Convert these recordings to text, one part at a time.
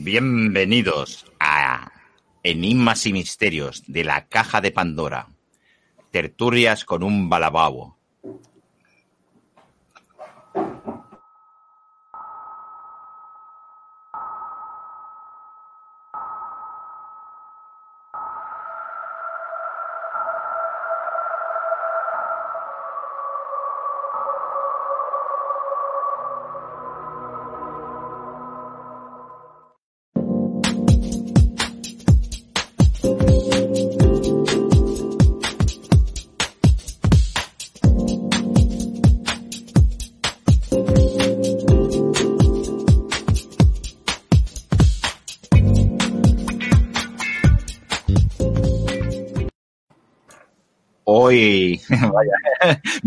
Bienvenidos a Enigmas y Misterios de la Caja de Pandora. Tertulias con un balababo.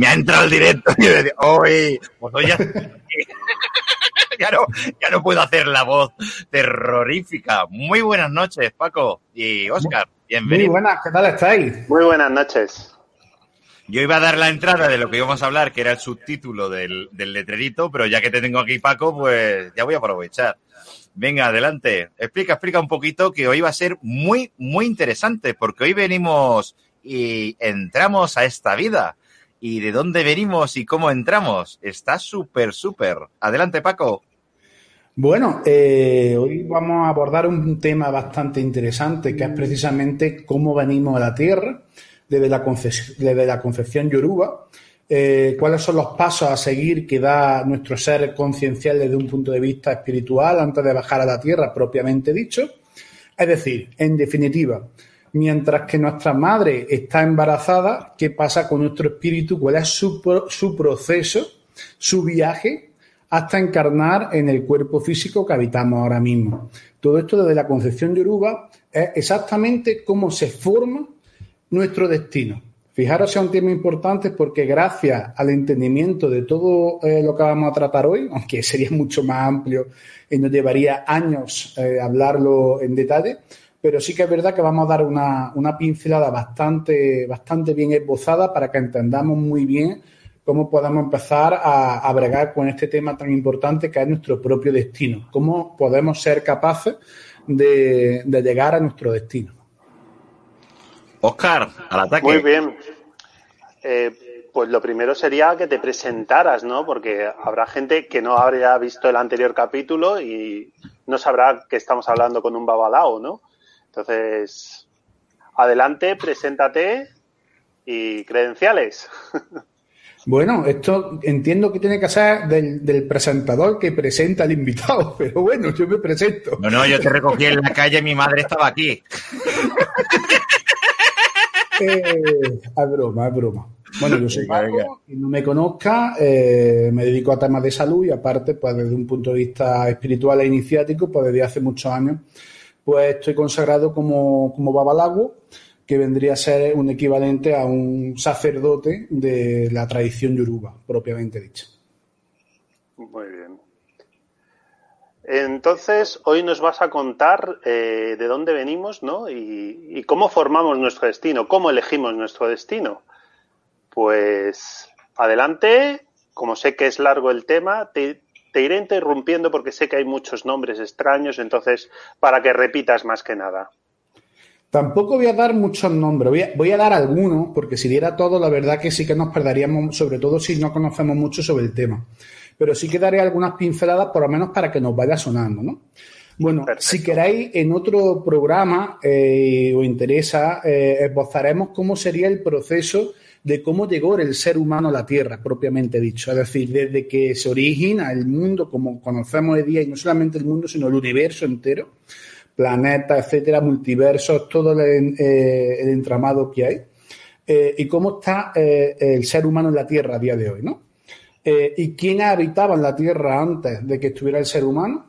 Me ha entrado el directo y yo decía, hoy, pues hoy ya, ya, no, ya no puedo hacer la voz terrorífica. Muy buenas noches, Paco y Oscar. Bienvenidos. Muy buenas, ¿qué tal estáis? Muy buenas noches. Yo iba a dar la entrada de lo que íbamos a hablar, que era el subtítulo del, del letrerito, pero ya que te tengo aquí, Paco, pues ya voy a aprovechar. Venga, adelante. Explica, explica un poquito que hoy va a ser muy, muy interesante, porque hoy venimos y entramos a esta vida. ¿Y de dónde venimos y cómo entramos? Está súper, súper. Adelante, Paco. Bueno, eh, hoy vamos a abordar un tema bastante interesante, que es precisamente cómo venimos a la Tierra desde la, desde la concepción yoruba, eh, cuáles son los pasos a seguir que da nuestro ser conciencial desde un punto de vista espiritual antes de bajar a la Tierra, propiamente dicho. Es decir, en definitiva, mientras que nuestra madre está embarazada, ¿qué pasa con nuestro espíritu? ¿Cuál es su, pro- su proceso, su viaje hasta encarnar en el cuerpo físico que habitamos ahora mismo? Todo esto desde la concepción yoruba es exactamente cómo se forma nuestro destino. Fijaros, es un tema importante porque gracias al entendimiento de todo eh, lo que vamos a tratar hoy, aunque sería mucho más amplio y nos llevaría años eh, hablarlo en detalle, pero sí que es verdad que vamos a dar una, una pincelada bastante, bastante bien esbozada para que entendamos muy bien cómo podemos empezar a, a bregar con este tema tan importante que es nuestro propio destino, cómo podemos ser capaces de, de llegar a nuestro destino. Oscar, al ataque. Muy bien. Eh, pues lo primero sería que te presentaras, ¿no? Porque habrá gente que no habría visto el anterior capítulo y no sabrá que estamos hablando con un babalao, ¿no? Entonces, adelante, preséntate y credenciales. Bueno, esto entiendo que tiene que ser del, del presentador que presenta al invitado, pero bueno, yo me presento. No, no, yo te recogí en la calle, mi madre estaba aquí. Eh, es broma, es broma. Bueno, yo soy. Paco, quien no me conozca, eh, me dedico a temas de salud y aparte, pues desde un punto de vista espiritual e iniciático, pues desde hace muchos años, pues estoy consagrado como, como babalago, que vendría a ser un equivalente a un sacerdote de la tradición yoruba, propiamente dicha. Muy bien. Entonces, hoy nos vas a contar eh, de dónde venimos, ¿no? Y, y cómo formamos nuestro destino, cómo elegimos nuestro destino. Pues adelante, como sé que es largo el tema, te, te iré interrumpiendo porque sé que hay muchos nombres extraños, entonces, para que repitas más que nada. Tampoco voy a dar muchos nombres, voy a, voy a dar algunos, porque si diera todo, la verdad que sí que nos perderíamos, sobre todo si no conocemos mucho sobre el tema. Pero sí que daré algunas pinceladas, por lo menos para que nos vaya sonando, ¿no? Bueno, Perfecto. si queréis, en otro programa eh, os interesa, eh, esbozaremos cómo sería el proceso de cómo llegó el ser humano a la Tierra, propiamente dicho. Es decir, desde que se origina el mundo como conocemos hoy día, y no solamente el mundo, sino el universo entero, planetas, etcétera, multiversos, todo el, eh, entramado que hay, eh, y cómo está eh, el ser humano en la Tierra a día de hoy, ¿no? ¿Y quién habitaba en la Tierra antes de que estuviera el ser humano?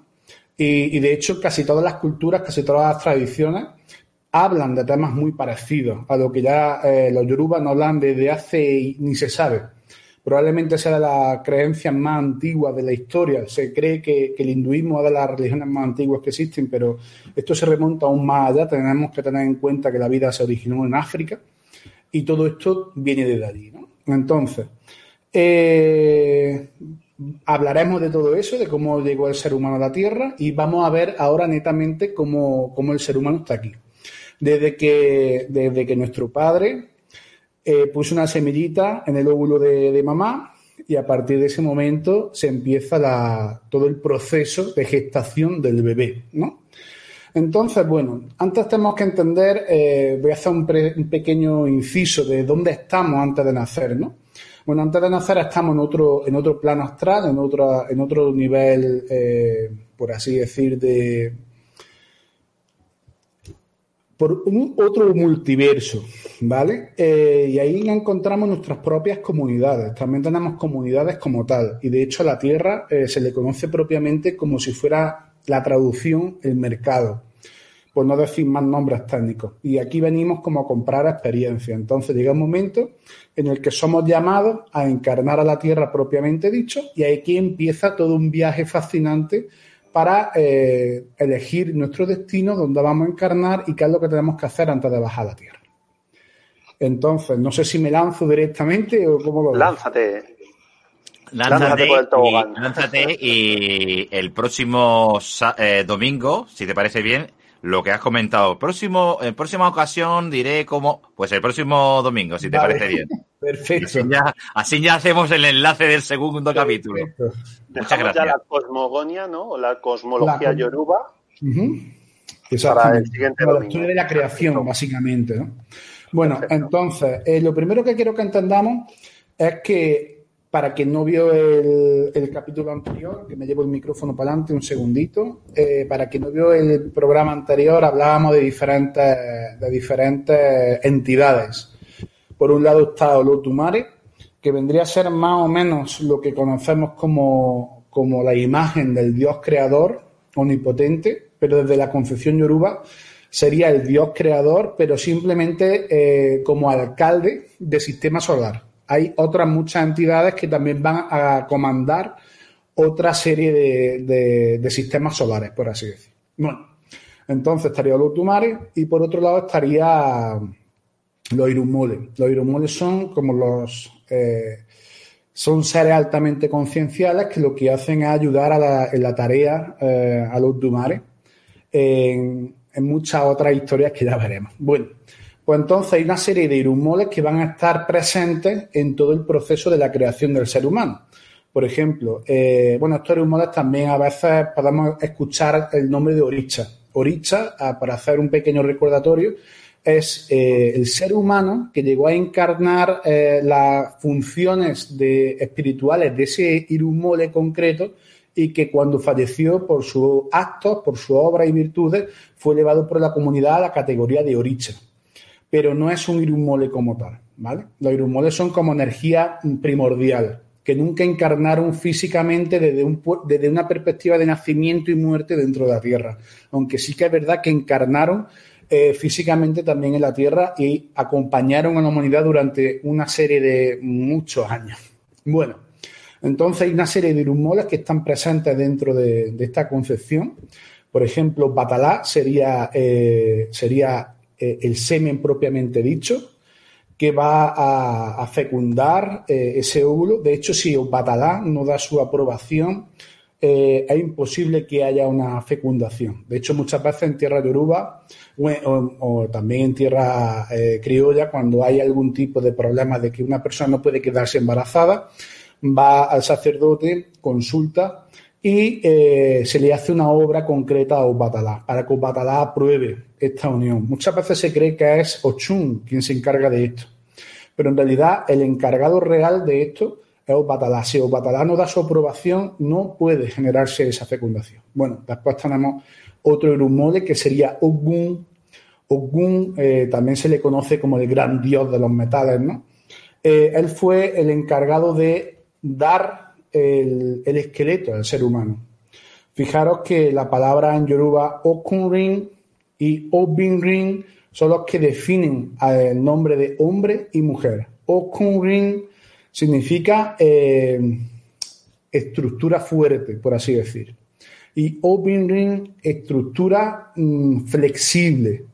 Y, de hecho, casi todas las culturas, casi todas las tradiciones hablan de temas muy parecidos a lo que ya eh, los yorubas no hablan desde hace ni se sabe. Probablemente sea de las creencias más antiguas de la historia. Se cree que, el hinduismo es de las religiones más antiguas que existen, pero esto se remonta aún más allá. Tenemos que tener en cuenta que la vida se originó en África y todo esto viene de allí. Entonces, eh, hablaremos de todo eso, de cómo llegó el ser humano a la Tierra y vamos a ver ahora netamente cómo, el ser humano está aquí. Desde que, desde que nuestro padre eh, puso una semillita en el óvulo de, mamá y a partir de ese momento se empieza todo el proceso de gestación del bebé, ¿no? Entonces, bueno, antes tenemos que entender, eh, voy a hacer un, pequeño inciso de dónde estamos antes de nacer, ¿no? Bueno, antes de nacer estamos en otro, en otro plano astral, en otro, en otro nivel, eh, por así decir, de. Por un otro multiverso, ¿vale? Eh, y ahí encontramos nuestras propias comunidades. También tenemos comunidades como tal. Y de hecho, a la Tierra eh, se le conoce propiamente como si fuera la traducción, el mercado por no decir más nombres técnicos. Y aquí venimos como a comprar experiencia. Entonces llega un momento en el que somos llamados a encarnar a la Tierra propiamente dicho y aquí empieza todo un viaje fascinante para eh, elegir nuestro destino, dónde vamos a encarnar y qué es lo que tenemos que hacer antes de bajar a la Tierra. Entonces, no sé si me lanzo directamente o cómo lo Lánzate. Lánzate, y, lánzate y el próximo eh, domingo, si te parece bien, lo que has comentado. Próximo, en próxima ocasión diré cómo, pues el próximo domingo, si te parece bien. Perfecto. Así ya, hacemos el enlace del segundo capítulo. Gracias. ya la cosmogonia, ¿no? O la cosmología yoruba. Para el siguiente domingo. La historia de la creación, básicamente. ¿no? Bueno, entonces, eh, lo primero que quiero que entendamos es que para quien no vio el, capítulo anterior, que me llevo el micrófono para adelante un segundito, eh, para quien no vio el programa anterior, hablábamos de diferentes, de diferentes entidades. Por un lado está Olotumare, que vendría a ser más o menos lo que conocemos como, como la imagen del dios creador omnipotente, pero desde la concepción yoruba sería el dios creador, pero simplemente eh, como alcalde del sistema solar hay otras muchas entidades que también van a comandar otra serie de, sistemas solares, por así decir. Bueno, entonces estaría Olutumare y por otro lado estaría los Irummoles. Los son como los... Eh, son seres altamente concienciales que lo que hacen es ayudar a la, en la tarea eh, a los Dumare en, en muchas otras historias que ya veremos. Bueno, pues entonces hay una serie de irumoles que van a estar presentes en todo el proceso de la creación del ser humano. Por ejemplo, eh, bueno, estos irumoles también a veces podemos escuchar el nombre de Oricha. Oricha, ah, para hacer un pequeño recordatorio, es eh, el ser humano que llegó a encarnar eh, las funciones de, espirituales de ese irumole concreto y que cuando falleció por sus actos, por su obra y virtudes, fue elevado por la comunidad a la categoría de Oricha pero no es un irumole como tal, ¿vale? Los irumoles son como energía primordial, que nunca encarnaron físicamente desde, un, desde una perspectiva de nacimiento y muerte dentro de la Tierra, aunque sí que es verdad que encarnaron eh, físicamente también en la Tierra y acompañaron a la humanidad durante una serie de muchos años. Bueno, entonces hay una serie de irumoles que están presentes dentro de, esta concepción. Por ejemplo, Batalá sería, eh, sería eh, el semen propiamente dicho, que va a, fecundar ese óvulo. De hecho, si Batalá no da su aprobación, eh, es imposible que haya una fecundación. De hecho, muchas veces en tierra de Uruba o, también en tierra criolla, cuando hay algún tipo de problema de que una persona no puede quedarse embarazada, va al sacerdote, consulta y se le hace una obra concreta a Obatalá para que Obatalá apruebe esta unión. Muchas veces se cree que es Ochun quien se encarga de esto, pero en realidad el encargado real de esto es Obatalá. Si Obatalá no da su aprobación, no puede generarse esa fecundación. Bueno, después tenemos otro Irumole que sería Ogun. Ogun eh, también se le conoce como el gran dios de los metales, ¿no? Eh, él fue el encargado de dar el, esqueleto del ser humano. Fijaros que la palabra en yoruba okunrin y obinrin son los que definen el nombre de hombre y mujer. Okunrin significa eh, estructura fuerte, por así decir. Y obinrin, estructura mm, flexible,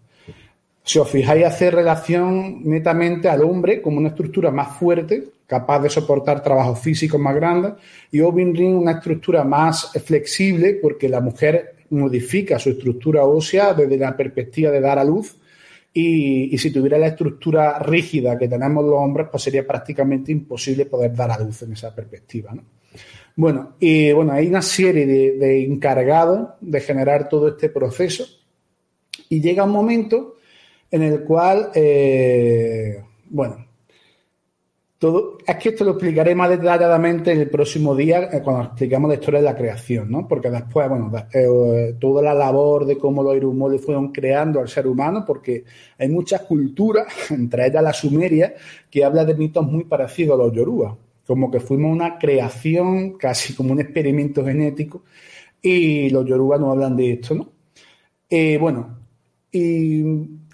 si os fijáis, hace relación netamente al hombre como una estructura más fuerte, capaz de soportar trabajos físicos más grandes, y Ring una estructura más flexible porque la mujer modifica su estructura ósea desde la perspectiva de dar a luz y, si tuviera la estructura rígida que tenemos los hombres, pues sería prácticamente imposible poder dar a luz en esa perspectiva. Bueno, y bueno, hay una serie de, de encargados de generar todo este proceso y llega un momento en el cual, eh, bueno, todo, es que esto lo explicaré más detalladamente en el próximo día eh, cuando explicamos la historia de la creación, ¿no? Porque después, bueno, eh, toda la labor de cómo los irumoles fueron creando al ser humano, porque hay muchas culturas, entre ellas la sumeria, que habla de mitos muy parecidos a los yoruba, como que fuimos una creación, casi como un experimento genético, y los yoruba no hablan de esto, ¿no? bueno, y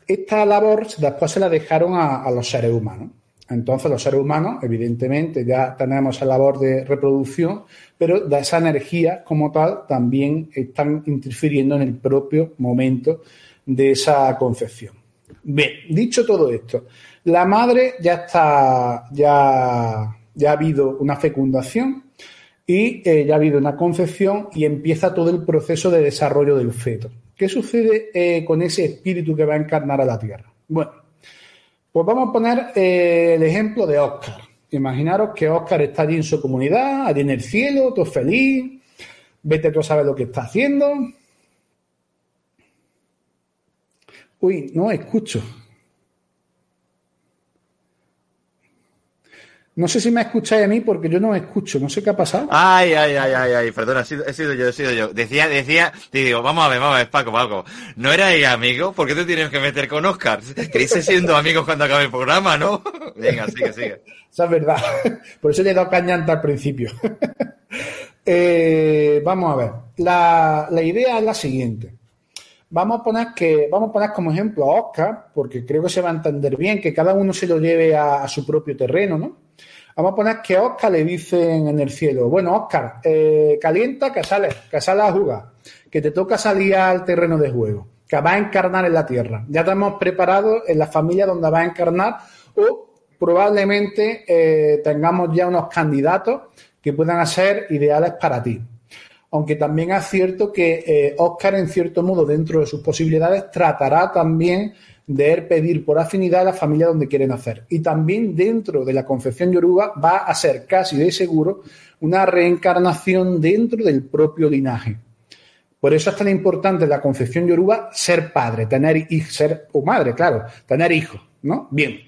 esta labor después se la dejaron a, los seres humanos. Entonces los seres humanos, evidentemente, ya tenemos la labor de reproducción, pero de esa energía como tal también están interfiriendo en el propio momento de esa concepción. Bien, dicho todo esto, la madre ya está, ya, ya ha habido una fecundación y eh, ya ha habido una concepción y empieza todo el proceso de desarrollo del feto. ¿Qué sucede eh, con ese espíritu que va a encarnar a la Tierra? Bueno, pues vamos a poner eh, el ejemplo de Oscar. Imaginaros que Oscar está allí en su comunidad, allí en el cielo, todo feliz. Vete tú a saber lo que está haciendo. Uy, no escucho. No sé si me escucháis a mí porque yo no me escucho, no sé qué ha pasado. Ay, ay, ay, ay, ay, perdona, he sido, yo, he sido yo. Decía, decía, te digo, vamos a ver, vamos a ver, Paco, Paco. ¿No erais amigos? ¿Por qué te tienes que meter con Oscar? Queréis siendo amigos cuando acabe el programa, ¿no? Venga, sigue, sigue. Esa es verdad. Por eso le he dado cañanta al principio. eh, vamos a ver. La, la idea es la siguiente. Vamos a poner que, vamos a poner como ejemplo a Oscar, porque creo que se va a entender bien, que cada uno se lo lleve a, a su propio terreno, ¿no? Vamos a poner que Oscar le dicen en el cielo, bueno, Oscar, eh, calienta que sales, que sales a jugar, que te toca salir al terreno de juego, que va a encarnar en la tierra. Ya te hemos preparado en la familia donde va a encarnar o probablemente eh, tengamos ya unos candidatos que puedan ser ideales para ti. Aunque también es cierto que eh, Oscar, en cierto modo, dentro de sus posibilidades, tratará también de pedir por afinidad a la familia donde quieren nacer. Y también dentro de la concepción yoruba va a ser casi de seguro una reencarnación dentro del propio linaje. Por eso es tan importante la concepción yoruba ser padre, tener hijos, ser o madre, claro, tener hijos, ¿no? Bien.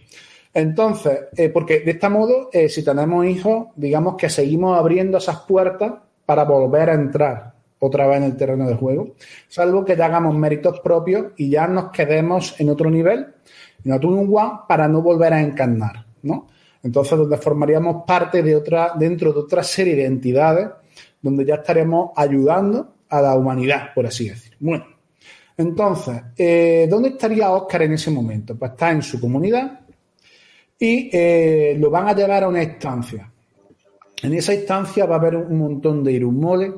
Entonces, eh, porque de este modo, eh, si tenemos hijos, digamos que seguimos abriendo esas puertas para volver a entrar otra vez en el terreno de juego, salvo que ya hagamos méritos propios y ya nos quedemos en otro nivel, en otro one, para no volver a encarnar, ¿no? Entonces, donde formaríamos parte de otra, dentro de otra serie de entidades, donde ya estaremos ayudando a la humanidad, por así decir. Bueno, entonces, eh, ¿dónde estaría Oscar en ese momento? Pues está en su comunidad y eh, lo van a llevar a una instancia. En esa instancia va a haber un montón de irummoles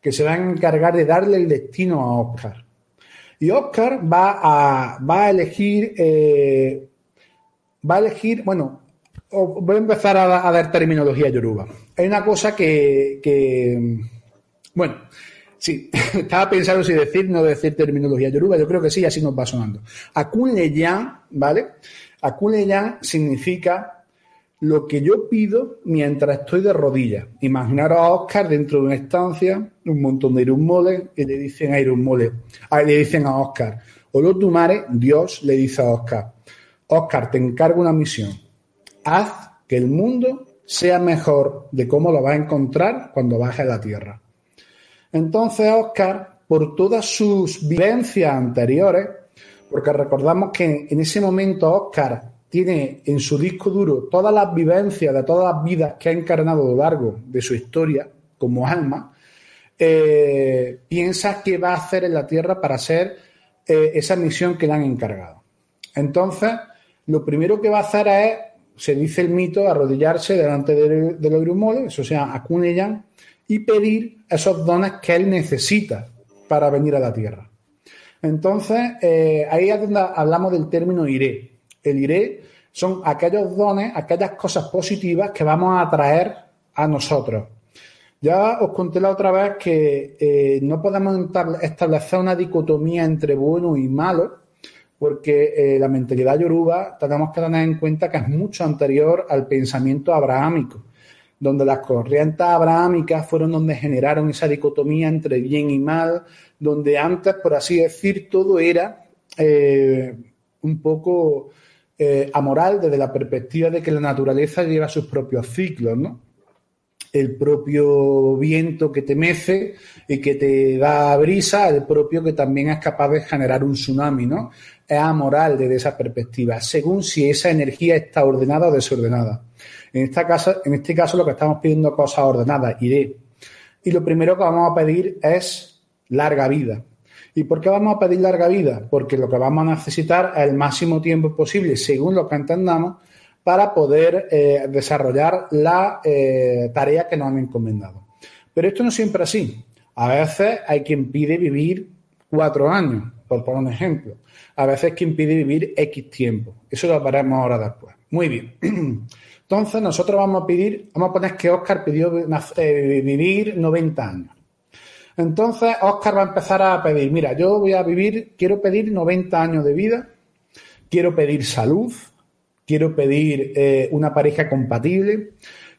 que se van a encargar de darle el destino a Oscar. Y Oscar va a, va a elegir, eh, va a elegir, bueno, voy a empezar a, dar terminología yoruba. Hay una cosa que, que bueno, sí, estaba pensando si decir no decir terminología yoruba, yo creo que sí, así nos va sonando. Akunleyan, ¿vale? Akunleyan significa lo que yo pido mientras estoy de rodillas. Imaginaros a Oscar dentro de una estancia, un montón de irummoles, y le dicen a irummoles, le dicen a Oscar, tu madre, Dios le dice a Oscar, Oscar, te encargo una misión. Haz que el mundo sea mejor de cómo lo vas a encontrar cuando baje a la tierra. Entonces Oscar, por todas sus vivencias anteriores, porque recordamos que en ese momento Oscar tiene en su disco duro todas las vivencias de todas las vidas que ha encarnado a lo largo de su historia como alma, eh, piensa que va a hacer en la Tierra para hacer eh, esa misión que le han encargado. Entonces, lo primero que va a hacer es, se dice el mito, arrodillarse delante del, del eso sea, Akuneyan, y pedir esos dones que él necesita para venir a la Tierra. Entonces, eh, ahí es donde hablamos del término iré. El iré son aquellos dones, aquellas cosas positivas que vamos a traer a nosotros. Ya os conté la otra vez que eh, no podemos establecer una dicotomía entre bueno y malo, porque eh, la mentalidad yoruba tenemos que tener en cuenta que es mucho anterior al pensamiento abrahámico, donde las corrientes abrahámicas fueron donde generaron esa dicotomía entre bien y mal, donde antes, por así decir, todo era eh, un poco amoral desde la perspectiva de que la naturaleza lleva sus propios ciclos, ¿no? el propio viento que te mece y que te da brisa, el propio que también es capaz de generar un tsunami, ¿no? Es amoral desde esa perspectiva, según si esa energía está ordenada o desordenada. En, esta casa, en este caso lo que estamos pidiendo cosas ordenadas, iré. Y lo primero que vamos a pedir es larga vida. ¿Y por qué vamos a pedir larga vida? Porque lo que vamos a necesitar es el máximo tiempo posible, según lo que entendamos, para poder eh, desarrollar la eh, tarea que nos han encomendado. Pero esto no siempre es así. A veces hay quien pide vivir cuatro años, por poner un ejemplo. A veces quien pide vivir X tiempo. Eso lo veremos ahora después. Muy bien. Entonces nosotros vamos a pedir, vamos a poner que Oscar pidió eh, vivir 90 años. Entonces Oscar va a empezar a pedir, mira, yo voy a vivir, quiero pedir 90 años de vida, quiero pedir salud, quiero pedir eh, una pareja compatible,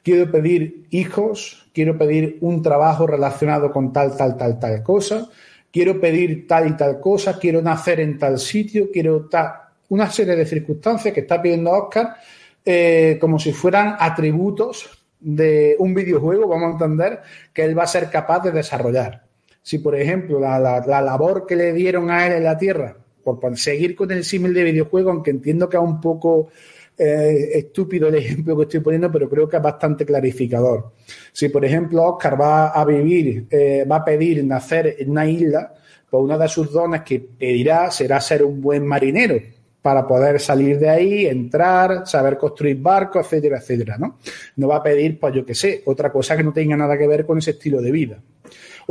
quiero pedir hijos, quiero pedir un trabajo relacionado con tal, tal, tal, tal cosa, quiero pedir tal y tal cosa, quiero nacer en tal sitio, quiero tal, una serie de circunstancias que está pidiendo Oscar eh, como si fueran atributos de un videojuego, vamos a entender, que él va a ser capaz de desarrollar. Si, por ejemplo, la, la labor que le dieron a él en la Tierra, por seguir con el símil de videojuego, aunque entiendo que es un poco eh, estúpido el ejemplo que estoy poniendo, pero creo que es bastante clarificador. Si, por ejemplo, Oscar va a vivir, eh, va a pedir nacer en una isla, pues una de sus dones que pedirá será ser un buen marinero para poder salir de ahí, entrar, saber construir barcos, etcétera, etcétera, ¿no? No va a pedir, pues yo qué sé, otra cosa que no tenga nada que ver con ese estilo de vida.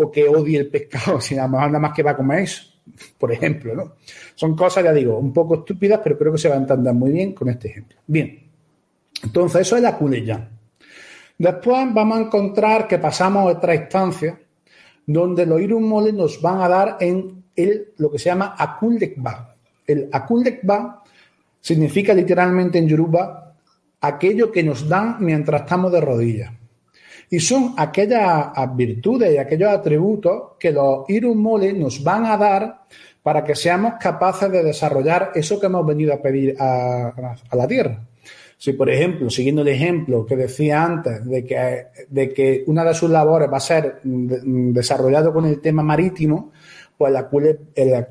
O que odie el pescado, si a lo nada más que va a comer eso por ejemplo, ¿no? Son cosas, ya digo, un poco estúpidas, pero creo que se va a entender muy bien con este ejemplo. Bien, entonces eso es la Kuleya. Después vamos a encontrar que pasamos a otra instancia donde los Irun Mole nos van a dar en el, lo que se llama Akuldekba. El Akuldekba significa literalmente en Yoruba aquello que nos dan mientras estamos de rodillas. Y son aquellas virtudes y aquellos atributos que los Irun Mole nos van a dar para que seamos capaces de desarrollar eso que hemos venido a pedir a, la Tierra. Si, por ejemplo, siguiendo el ejemplo que decía antes, de que, de que una de sus labores va a ser desarrollado con el tema marítimo, pues la cule, el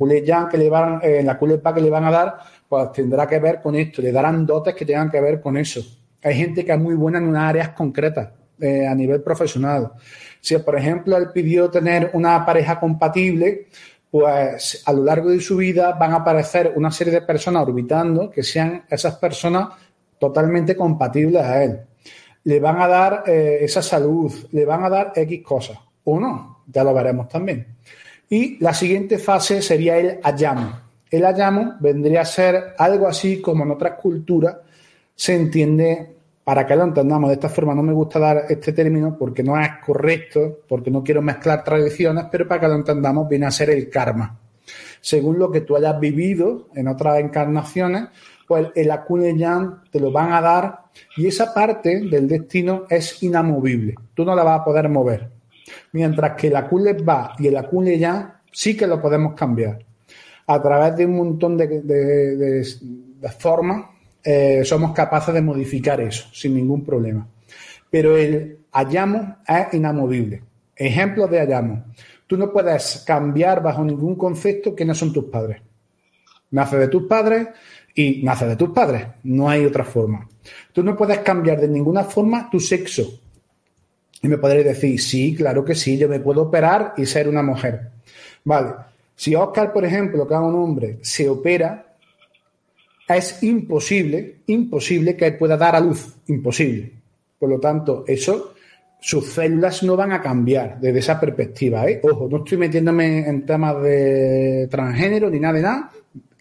que le van, la culepa que le van a dar, pues tendrá que ver con esto, le darán dotes que tengan que ver con eso. Hay gente que es muy buena en unas áreas concretas, eh, a nivel profesional. Si, por ejemplo, él pidió tener una pareja compatible, pues a lo largo de su vida van a aparecer una serie de personas orbitando que sean esas personas totalmente compatibles a él. Le van a dar eh, esa salud, le van a dar X cosas, o no, ya lo veremos también. Y la siguiente fase sería el ayamo. El ayamo vendría a ser algo así como en otras culturas se entiende para que lo entendamos de esta forma, no me gusta dar este término porque no es correcto, porque no quiero mezclar tradiciones, pero para que lo entendamos viene a ser el karma. Según lo que tú hayas vivido en otras encarnaciones, pues el Akune te lo van a dar y esa parte del destino es inamovible. Tú no la vas a poder mover. Mientras que el Akune va y el Akune sí que lo podemos cambiar. A través de un montón de, de formas eh, somos capaces de modificar eso sin ningún problema. Pero el hallamos es inamovible. Ejemplos de hallamos. Tú no puedes cambiar bajo ningún concepto quiénes son tus padres. Nace de tus padres y nace de tus padres. No hay otra forma. Tú no puedes cambiar de ninguna forma tu sexo. Y me podréis decir, sí, claro que sí, yo me puedo operar y ser una mujer. Vale. Si Oscar, por ejemplo, que es un hombre, se opera, es imposible, imposible que pueda dar a luz. Imposible. Por lo tanto, eso, sus células no van a cambiar desde esa perspectiva. ¿eh? Ojo, no estoy metiéndome en temas de transgénero ni nada de nada,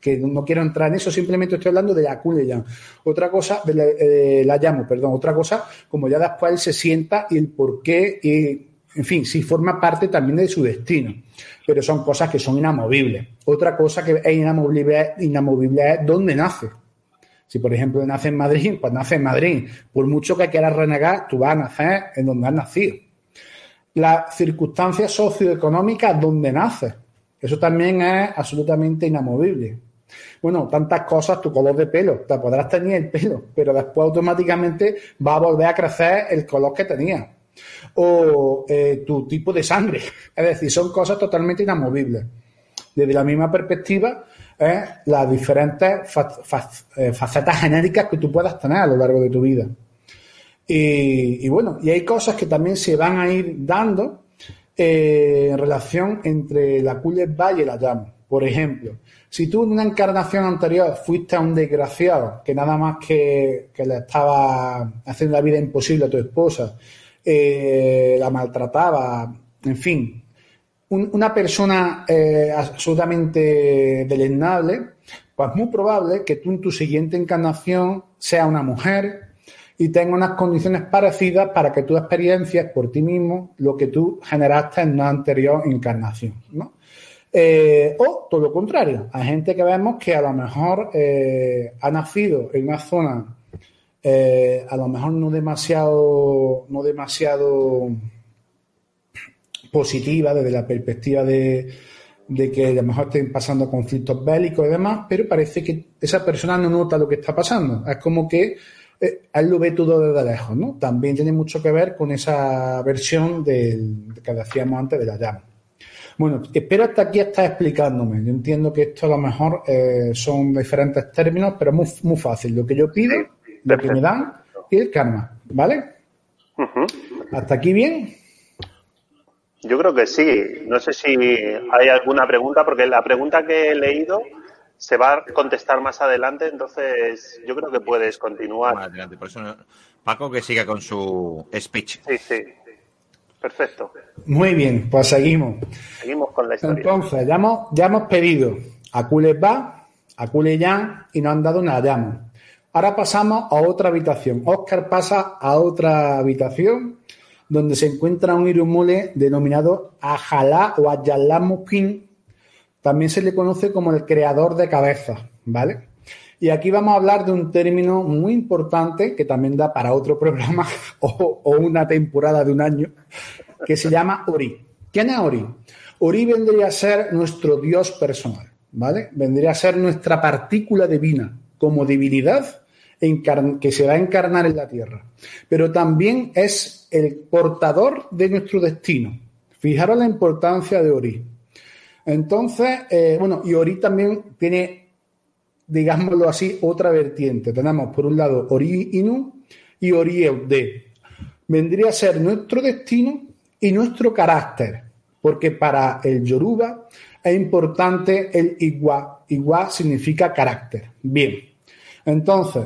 que no quiero entrar en eso, simplemente estoy hablando de la ya. Otra cosa, de la, eh, la, llamo, perdón, otra cosa, como ya después él se sienta y el por qué, y, en fin, si forma parte también de su destino. Pero son cosas que son inamovibles. Otra cosa que es inamovible, inamovible es dónde nace. Si, por ejemplo, nace en Madrid, pues nace en Madrid. Por mucho que quieras renegar, tú vas a nacer en donde has nacido. Las circunstancias socioeconómicas donde naces. Eso también es absolutamente inamovible. Bueno, tantas cosas, tu color de pelo, te podrás tener el pelo, pero después automáticamente va a volver a crecer el color que tenía. O eh, tu tipo de sangre. Es decir, son cosas totalmente inamovibles. Desde la misma perspectiva, eh, las diferentes eh, facetas genéticas que tú puedas tener a lo largo de tu vida. Y, bueno, y hay cosas que también se van a ir dando en relación entre la Culebra y la llama. Por ejemplo, si tú en una encarnación anterior fuiste a un desgraciado que nada más que, le estaba haciendo la vida imposible a tu esposa, eh, la maltrataba, en fin, una persona eh, absolutamente deleznable, pues muy probable que tú en tu siguiente encarnación seas una mujer y tenga unas condiciones parecidas para que tú experiencias por ti mismo lo que tú generaste en una anterior encarnación, ¿no? Eh, o todo lo contrario, hay gente que vemos que a lo mejor ha nacido en una zona eh, a lo mejor no demasiado, no demasiado positiva desde la perspectiva de, que a lo mejor estén pasando conflictos bélicos y demás, pero parece que esa persona no nota lo que está pasando. Es como que él lo ve todo desde lejos, ¿no? También tiene mucho que ver con esa versión del, que decíamos antes de la llama. Bueno, espero hasta aquí estás explicándome. Yo entiendo que esto a lo mejor eh, son diferentes términos, pero muy, muy fácil. Lo que yo pido, lo que me dan y el karma, ¿vale? ¿Hasta aquí bien? Yo creo que sí. No sé si hay alguna pregunta, porque la pregunta que he leído se va a contestar más adelante, entonces yo creo que puedes continuar. adelante. Por eso, Paco, que siga con su speech. Sí, sí. Perfecto. Muy bien, pues seguimos. Seguimos con la historia. Entonces, ya hemos, ya hemos pedido a va, a ya y nos han dado una llama. Ahora pasamos a otra habitación. Oscar pasa a otra habitación donde se encuentra un irumule denominado Ajalá o Ayalamukin. También se le conoce como el creador de cabezas, ¿vale? Y aquí vamos a hablar de un término muy importante que también da para otro programa o, una temporada de un año, que se llama Ori. ¿Quién es Ori? Ori vendría a ser nuestro Dios personal, ¿vale? Vendría a ser nuestra partícula divina como divinidad que se va a encarnar en la tierra. Pero también es el portador de nuestro destino. Fijaros la importancia de Ori. Entonces, eh, bueno, y Ori también tiene digámoslo así, otra vertiente. Tenemos por un lado Ori Inu y Ori Eude. Vendría a ser nuestro destino y nuestro carácter, porque para el Yoruba es importante el Igua. Igua significa carácter. Bien, entonces,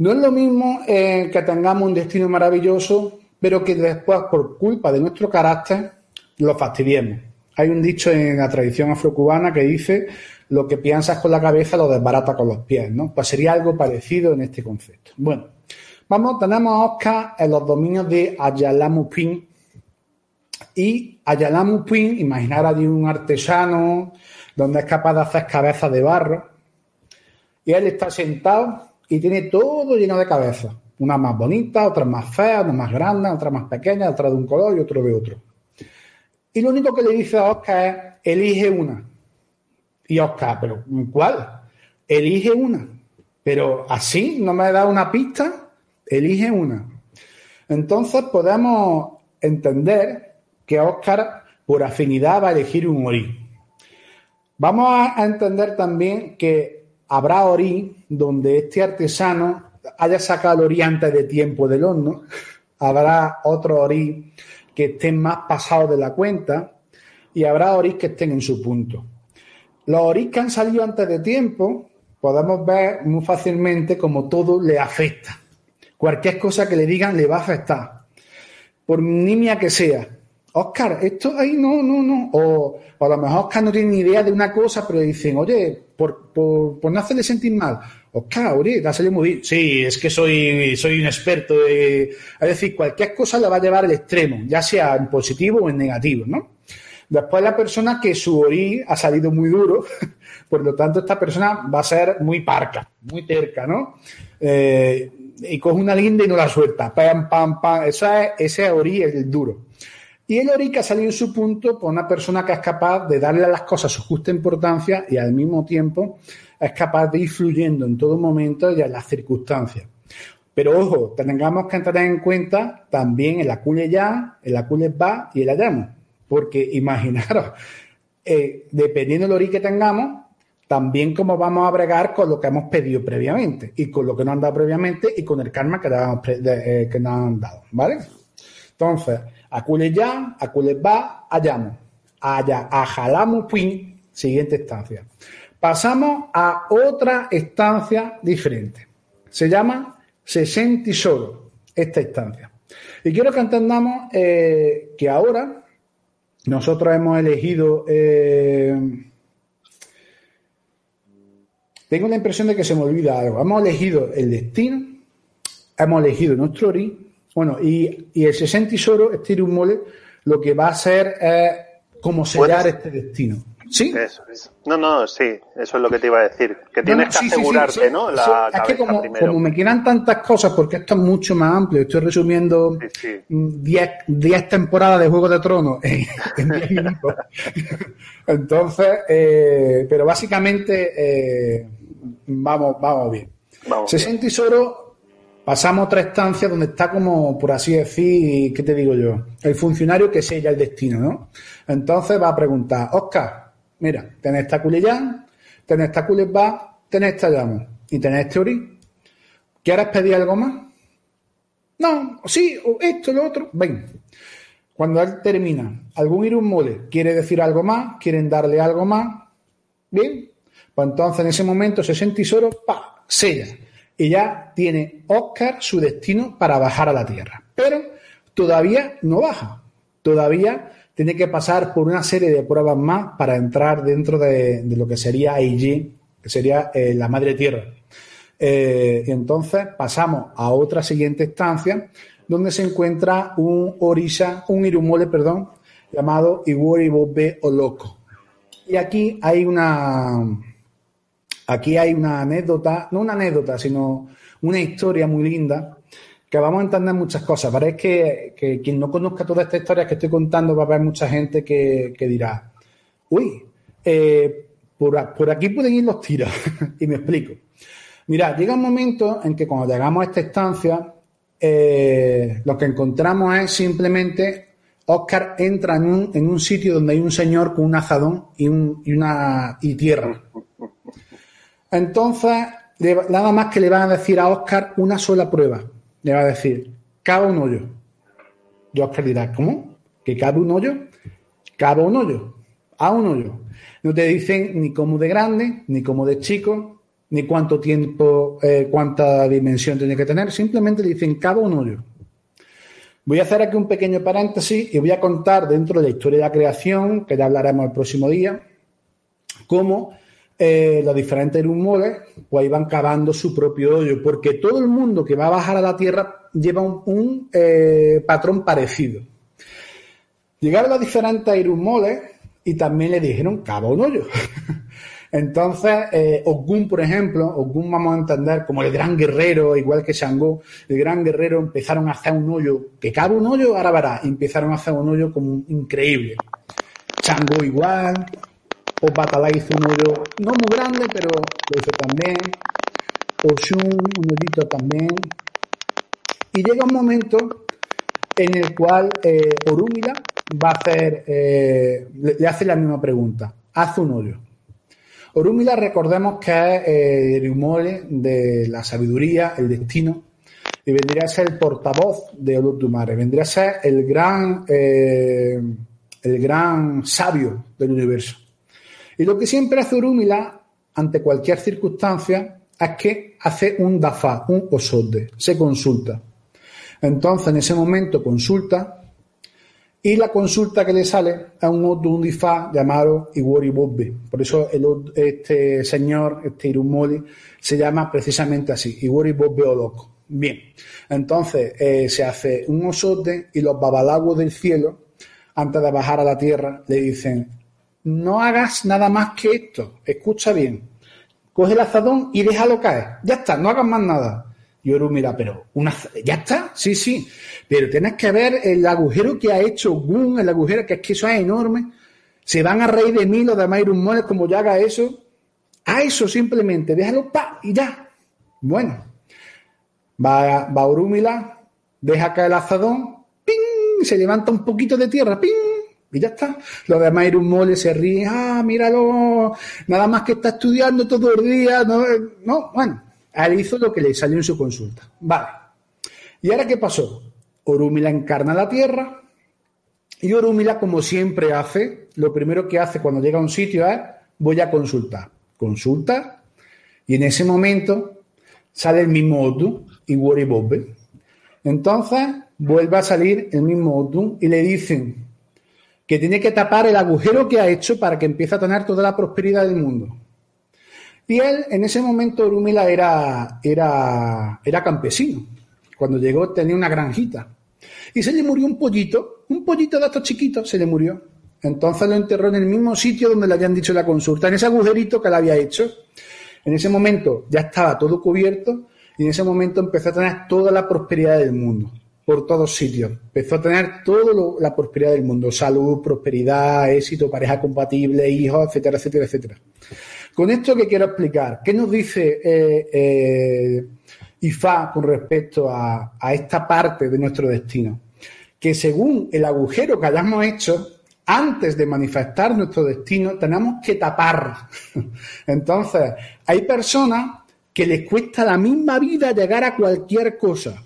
no es lo mismo eh, que tengamos un destino maravilloso, pero que después, por culpa de nuestro carácter, lo fastidiemos. Hay un dicho en la tradición afrocubana que dice lo que piensas con la cabeza lo desbarata con los pies, ¿no? Pues sería algo parecido en este concepto. Bueno, vamos, tenemos a Oscar en los dominios de Ayalamupin. Y Ayalamupin, imaginar allí un artesano donde es capaz de hacer cabezas de barro. Y él está sentado y tiene todo lleno de cabezas. Una más bonita, otra más fea, una más grande, otra más pequeña, otra de un color y otro de otro. Y lo único que le dice a Oscar es, elige una. Y Oscar, ¿pero cuál? Elige una. Pero así, no me da una pista, elige una. Entonces podemos entender que Oscar, por afinidad, va a elegir un Ori. Vamos a entender también que habrá orí donde este artesano haya sacado el orí antes de tiempo del horno, habrá otro orí que estén más pasados de la cuenta y habrá orís que estén en su punto. Los orís que han salido antes de tiempo, podemos ver muy fácilmente como todo le afecta. Cualquier cosa que le digan le va a afectar, por nimia que sea. Oscar, esto ahí no, no, no. O, a lo mejor Oscar no tiene ni idea de una cosa, pero le dicen, oye, por, por, no hacerle sentir mal. Oscar, oye, te ha salido muy bien. Sí, es que soy, soy un experto. es decir, cualquier cosa la va a llevar al extremo, ya sea en positivo o en negativo, ¿no? Después la persona que su orí ha salido muy duro, por lo tanto esta persona va a ser muy parca, muy terca, ¿no? Eh, y coge una linda y no la suelta, pam, pam, pam, es, ese orí es el duro. Y el ha salido en su punto por una persona que es capaz de darle a las cosas su justa importancia y al mismo tiempo es capaz de ir fluyendo en todo momento y en las circunstancias. Pero ojo, tengamos que tener en cuenta también el acule ya, el acule va y el ayamo. Porque imaginaros, eh, dependiendo del ori que tengamos, también cómo vamos a bregar con lo que hemos pedido previamente y con lo que nos han dado previamente y con el karma que, eh, que nos han dado, ¿vale? Entonces, acule ya, acule va, hallamos, allá, ajalamos, pin, siguiente estancia. Pasamos a otra estancia diferente. Se llama 60 solo, esta instancia. Y quiero que entendamos eh, que ahora nosotros hemos elegido. Eh, tengo la impresión de que se me olvida algo. Hemos elegido el destino, hemos elegido nuestro ori, bueno, y, el 60 solo, este mole, lo que va a hacer es cómo sellar este destino. ¿Sí? Eso, No, no, sí, eso es lo que te iba a decir. Que tienes que asegurarte, ¿no? La es que como, como, me quieran tantas cosas, porque esto es mucho más amplio, estoy resumiendo 10 temporadas de Juego de Tronos en 10 minutos. Entonces, eh, pero básicamente, eh, vamos, vamos bien. Vamos 60 y solo pasamos a otra estancia donde está como, por así decir, ¿qué te digo yo? El funcionario que sella el destino, ¿no? Entonces va a preguntar, Oscar, Mira, tenés esta culillán, tenés esta va, tenés esta llamo y tenés este ori. ¿Quieres pedir algo más? No, sí, o esto, lo otro. Ven. Cuando él termina, algún irún mole quiere decir algo más, quieren darle algo más. Bien. Pues entonces en ese momento se siente solo, pa, sella. Y ya tiene Oscar su destino para bajar a la tierra. Pero todavía no baja. Todavía tiene que pasar por una serie de pruebas más para entrar dentro de, lo que sería AIG, que sería eh, la madre tierra. Eh, entonces pasamos a otra siguiente estancia donde se encuentra un orisa, un irumole, perdón, llamado Iwori Bobe Loco. Y aquí hay una aquí hay una anécdota, no una anécdota, sino una historia muy linda que vamos a entender muchas cosas. Parece que, quien no conozca toda esta historia que estoy contando va a haber mucha gente que, dirá, uy, eh, por, aquí pueden ir los tiros. y me explico. Mira, llega un momento en que cuando llegamos a esta estancia, eh, lo que encontramos es simplemente Oscar entra en un, en un, sitio donde hay un señor con un azadón y, y una y tierra. Entonces, nada más que le van a decir a Oscar una sola prueba le va a decir, cabe un hoyo. Y Oscar dirá, ¿cómo? ¿Que cabe un hoyo? Cabe un hoyo. A un hoyo. No te dicen ni cómo de grande, ni cómo de chico, ni cuánto tiempo, eh, cuánta dimensión tiene que tener. Simplemente le dicen, cabe un hoyo. Voy a hacer aquí un pequeño paréntesis y voy a contar dentro de la historia de la creación, que ya hablaremos el próximo día, cómo eh, los diferentes rumores pues iban cavando su propio hoyo, porque todo el mundo que va a bajar a la Tierra lleva un, eh, patrón parecido. Llegaron los diferentes irummoles y también le dijeron cava un hoyo. Entonces, eh, Ogun, por ejemplo, Ogun vamos a entender como el gran guerrero, igual que Shango, el gran guerrero empezaron a hacer un hoyo, que cabe un hoyo, ahora verá, empezaron a hacer un hoyo como increíble. Shango igual, o Batalá hizo un hoyo no muy grande, pero lo hizo también. Oshun, un hoyito también. Y llega un momento en el cual eh, va a hacer, eh, le, hace la misma pregunta. Haz un hoyo. Orúmila recordemos que es eh, el humole de la sabiduría, el destino, y vendría a ser el portavoz de Olodumare, vendría a ser el gran, eh, el gran sabio del universo. Y lo que siempre hace Orúmila ante cualquier circunstancia es que hace un dafa, un osode, se consulta. Entonces en ese momento consulta y la consulta que le sale es un un difá llamado Iwori Bobbe. Por eso este señor, este Irumoli, se llama precisamente así, Iwori Bobbe loco. Bien, entonces eh, se hace un osote y los babalagos del cielo, antes de bajar a la tierra, le dicen, no hagas nada más que esto, escucha bien, coge el azadón y déjalo caer, ya está, no hagas más nada. Y Oru mira, pero una, ya está, sí, sí, pero tienes que ver el agujero que ha hecho Gun, el agujero que es que eso es enorme. Se van a reír de mí los de Mayrum Moles como ya haga eso. A eso simplemente, déjalo pa y ya. Bueno, va, va Orúmila, deja caer el azadón, ¡ping! Se levanta un poquito de tierra, ¡ping! Y ya está. Los de Mayrum Mole se ríen, ah, míralo, nada más que está estudiando todo el día. No, no bueno, él hizo lo que le salió en su consulta. Vale. ¿Y ahora qué pasó? Orúmila encarna la tierra y Orúmila, como siempre hace, lo primero que hace cuando llega a un sitio es voy a consultar. Consulta y en ese momento sale el mismo Odu y Wori. Entonces vuelve a salir el mismo Odu y le dicen que tiene que tapar el agujero que ha hecho para que empiece a tener toda la prosperidad del mundo. Y él, en ese momento, Orúmila era, era, era campesino. Cuando llegó tenía una granjita. Y se le murió un pollito, un pollito de estos chiquitos, se le murió. Entonces lo enterró en el mismo sitio donde le habían dicho la consulta, en ese agujerito que le había hecho. En ese momento ya estaba todo cubierto y en ese momento empezó a tener toda la prosperidad del mundo, por todos sitios. Empezó a tener toda la prosperidad del mundo, salud, prosperidad, éxito, pareja compatible, hijos, etcétera, etcétera, etcétera. Con esto que quiero explicar, ¿qué nos dice eh, eh, con respecto a, esta parte de nuestro destino? Que según el agujero que hayamos hecho, antes de manifestar nuestro destino, tenemos que tapar. Entonces, hay personas que les cuesta la misma vida llegar a cualquier cosa.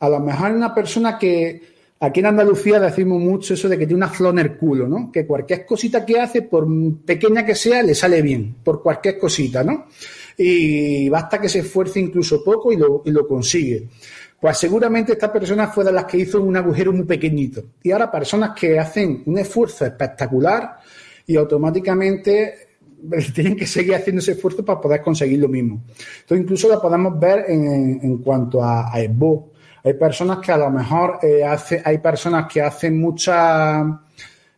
A lo mejor hay una persona que Aquí en Andalucía decimos mucho eso de que tiene una flor en el culo, ¿no? Que cualquier cosita que hace, por pequeña que sea, le sale bien, por cualquier cosita, ¿no? Y basta que se esfuerce incluso poco y lo, consigue. Pues seguramente esta persona fue de las que hizo un agujero muy pequeñito. Y ahora personas que hacen un esfuerzo espectacular y automáticamente tienen que seguir haciendo ese esfuerzo para poder conseguir lo mismo. Entonces incluso lo podemos ver en, en cuanto a, a hay personas que a lo mejor eh, hace, hay personas que hacen muchas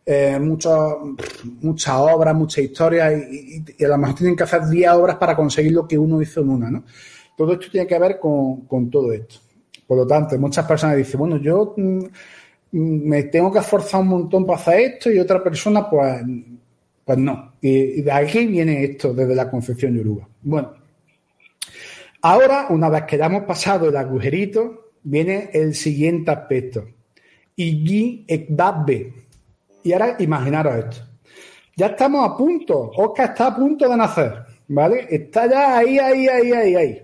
eh, mucha obras, muchas historias y, a lo mejor tienen que hacer 10 obras para conseguir lo que uno hizo en una, ¿no? Todo esto tiene que ver con, con todo esto. Por lo tanto, muchas personas dicen, bueno, yo mm, me tengo que esforzar un montón para hacer esto y otra persona, pues, pues no. Y, de aquí viene esto, desde la concepción yoruba. Bueno, ahora, una vez que ya hemos pasado el agujerito, viene el siguiente aspecto. Igi Ekdabbe. Y ahora imaginaros esto. Ya estamos a punto. Oscar está a punto de nacer. ¿Vale? Está ya ahí, ahí, ahí, ahí, ahí.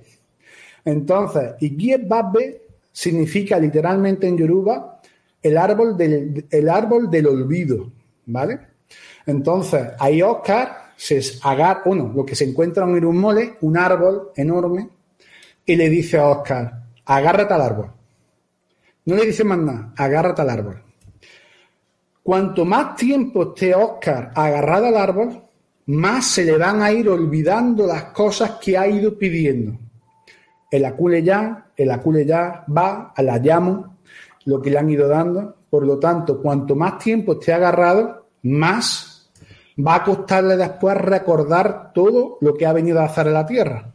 Entonces, Igi Ekdabbe significa literalmente en Yoruba el árbol del, el árbol del olvido. ¿Vale? Entonces, ahí Oscar se agarra, uno, lo que se encuentra en un mole, un árbol enorme, y le dice a Oscar, agárrate al árbol. No le dice más nada, agárrate al árbol. Cuanto más tiempo esté Oscar agarrado al árbol, más se le van a ir olvidando las cosas que ha ido pidiendo. El acule ya, el acule ya va a la llamo, lo que le han ido dando. Por lo tanto, cuanto más tiempo esté agarrado, más va a costarle después recordar todo lo que ha venido a hacer en la tierra.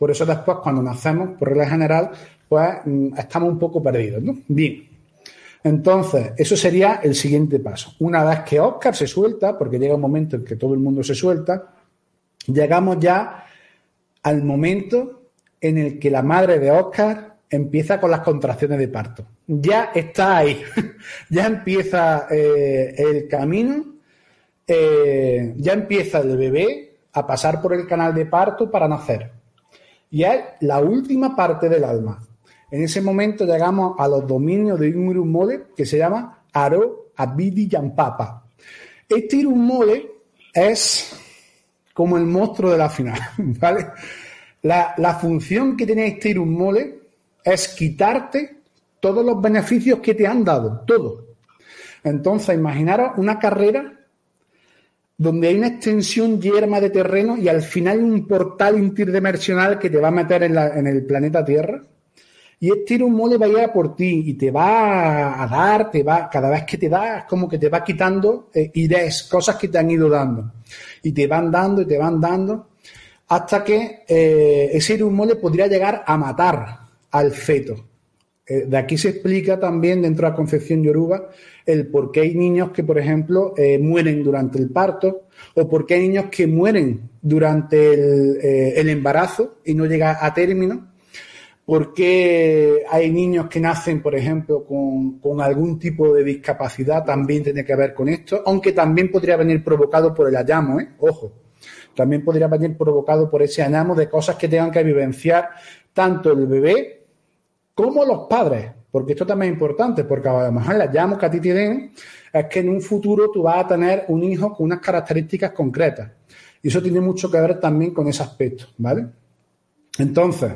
Por eso después, cuando nacemos, por regla general, pues mm, estamos un poco perdidos, ¿no? Bien. Entonces, eso sería el siguiente paso. Una vez que Oscar se suelta, porque llega un momento en que todo el mundo se suelta, llegamos ya al momento en el que la madre de Oscar empieza con las contracciones de parto. Ya está ahí, ya empieza eh, el camino, eh, ya empieza el bebé a pasar por el canal de parto para nacer. Y es la última parte del alma. En ese momento llegamos a los dominios de un mole que se llama Aro Abidi Yampapa. Este mole es como el monstruo de la final, ¿vale? La, función que tiene este mole es quitarte todos los beneficios que te han dado, todo. Entonces, imaginaros una carrera donde hay una extensión yerma de terreno y al final un portal interdimensional que te va a meter en, el planeta Tierra. Y este un mole va a ir a por ti y te va a dar, te va, cada vez que te da, es como que te va quitando eh, ideas, cosas que te han ido dando. Y te van dando y te van dando hasta que eh, ese mole podría llegar a matar al feto. Eh, de aquí se explica también dentro de la concepción yoruba el por qué hay niños que, por ejemplo, eh, mueren durante el parto o por qué hay niños que mueren durante el, eh, embarazo y no llega a término. ¿Por qué hay niños que nacen, por ejemplo, con, algún tipo de discapacidad? También tiene que ver con esto, aunque también podría venir provocado por el hallamo, ¿eh? Ojo, también podría venir provocado por ese hallamo de cosas que tengan que vivenciar tanto el bebé como los padres. Porque esto también es importante, porque a lo mejor las llamo que a ti te den es que en un futuro tú vas a tener un hijo con unas características concretas. Y eso tiene mucho que ver también con ese aspecto, ¿vale? Entonces,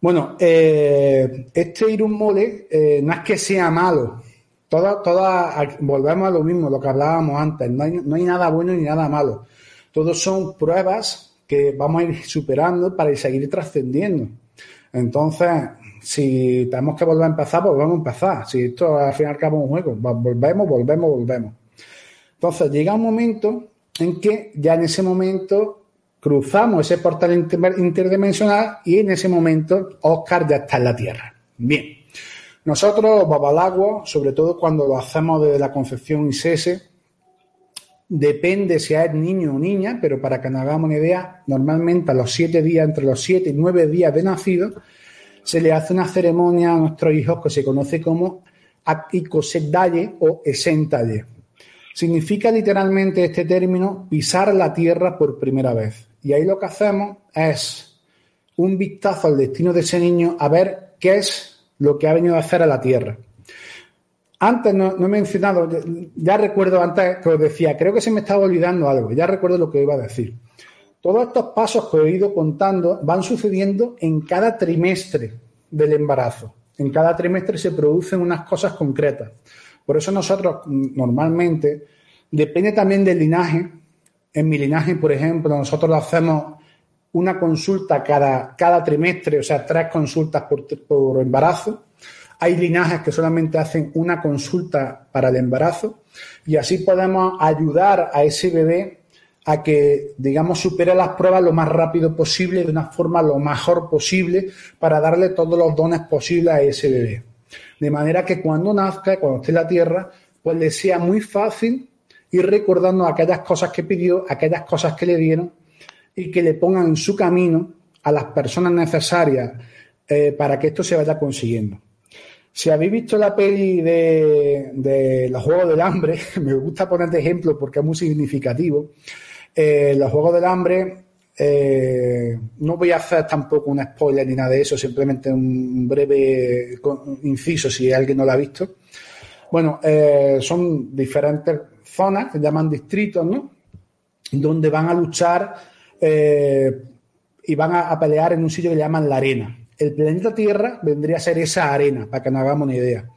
bueno, eh, este Irun Mole eh, no es que sea malo. Toda, toda, volvemos a lo mismo, lo que hablábamos antes. No hay, no hay nada bueno ni nada malo. Todos son pruebas que vamos a ir superando para seguir trascendiendo. Entonces, si tenemos que volver a empezar, volvemos a empezar. Si esto al fin y al es un juego, volvemos, volvemos, volvemos. Entonces llega un momento en que ya en ese momento cruzamos ese portal interdimensional y en ese momento Oscar ya está en la Tierra. Bien. Nosotros, Babalagua, sobre todo cuando lo hacemos desde la concepción ISS, depende si es niño o niña, pero para que nos hagamos una idea, normalmente a los siete días, entre los siete y nueve días de nacido, se le hace una ceremonia a nuestros hijos que se conoce como Ikosedaye o Esentaye. Significa literalmente este término pisar la tierra por primera vez. Y ahí lo que hacemos es un vistazo al destino de ese niño a ver qué es lo que ha venido a hacer a la tierra. Antes no, he mencionado, ya recuerdo antes que os decía, creo que se me estaba olvidando algo, ya recuerdo lo que iba a decir. Todos estos pasos que he ido contando van sucediendo en cada trimestre del embarazo. En cada trimestre se producen unas cosas concretas. Por eso nosotros normalmente, depende también del linaje. En mi linaje, por ejemplo, nosotros hacemos una consulta cada, cada trimestre, o sea, tres consultas por, por embarazo. Hay linajes que solamente hacen una consulta para el embarazo y así podemos ayudar a ese bebé a que, digamos, supere las pruebas lo más rápido posible, de una forma lo mejor posible, para darle todos los dones posibles a ese bebé. De manera que cuando nazca, cuando esté en la tierra, pues le sea muy fácil ir recordando aquellas cosas que pidió, aquellas cosas que le dieron y que le pongan en su camino a las personas necesarias eh, para que esto se vaya consiguiendo. Si habéis visto la peli de, de Los Juegos del Hambre, me gusta poner de ejemplo porque es muy significativo, eh, los Juegos del Hambre, eh, no voy a hacer tampoco un spoiler ni nada de eso, simplemente un breve inciso si alguien no lo ha visto. Bueno, eh, son diferentes zonas, se llaman distritos, ¿no? Donde van a luchar y van a, pelear en un sitio que llaman la arena. El planeta Tierra vendría a ser esa arena, para que nos hagamos una idea.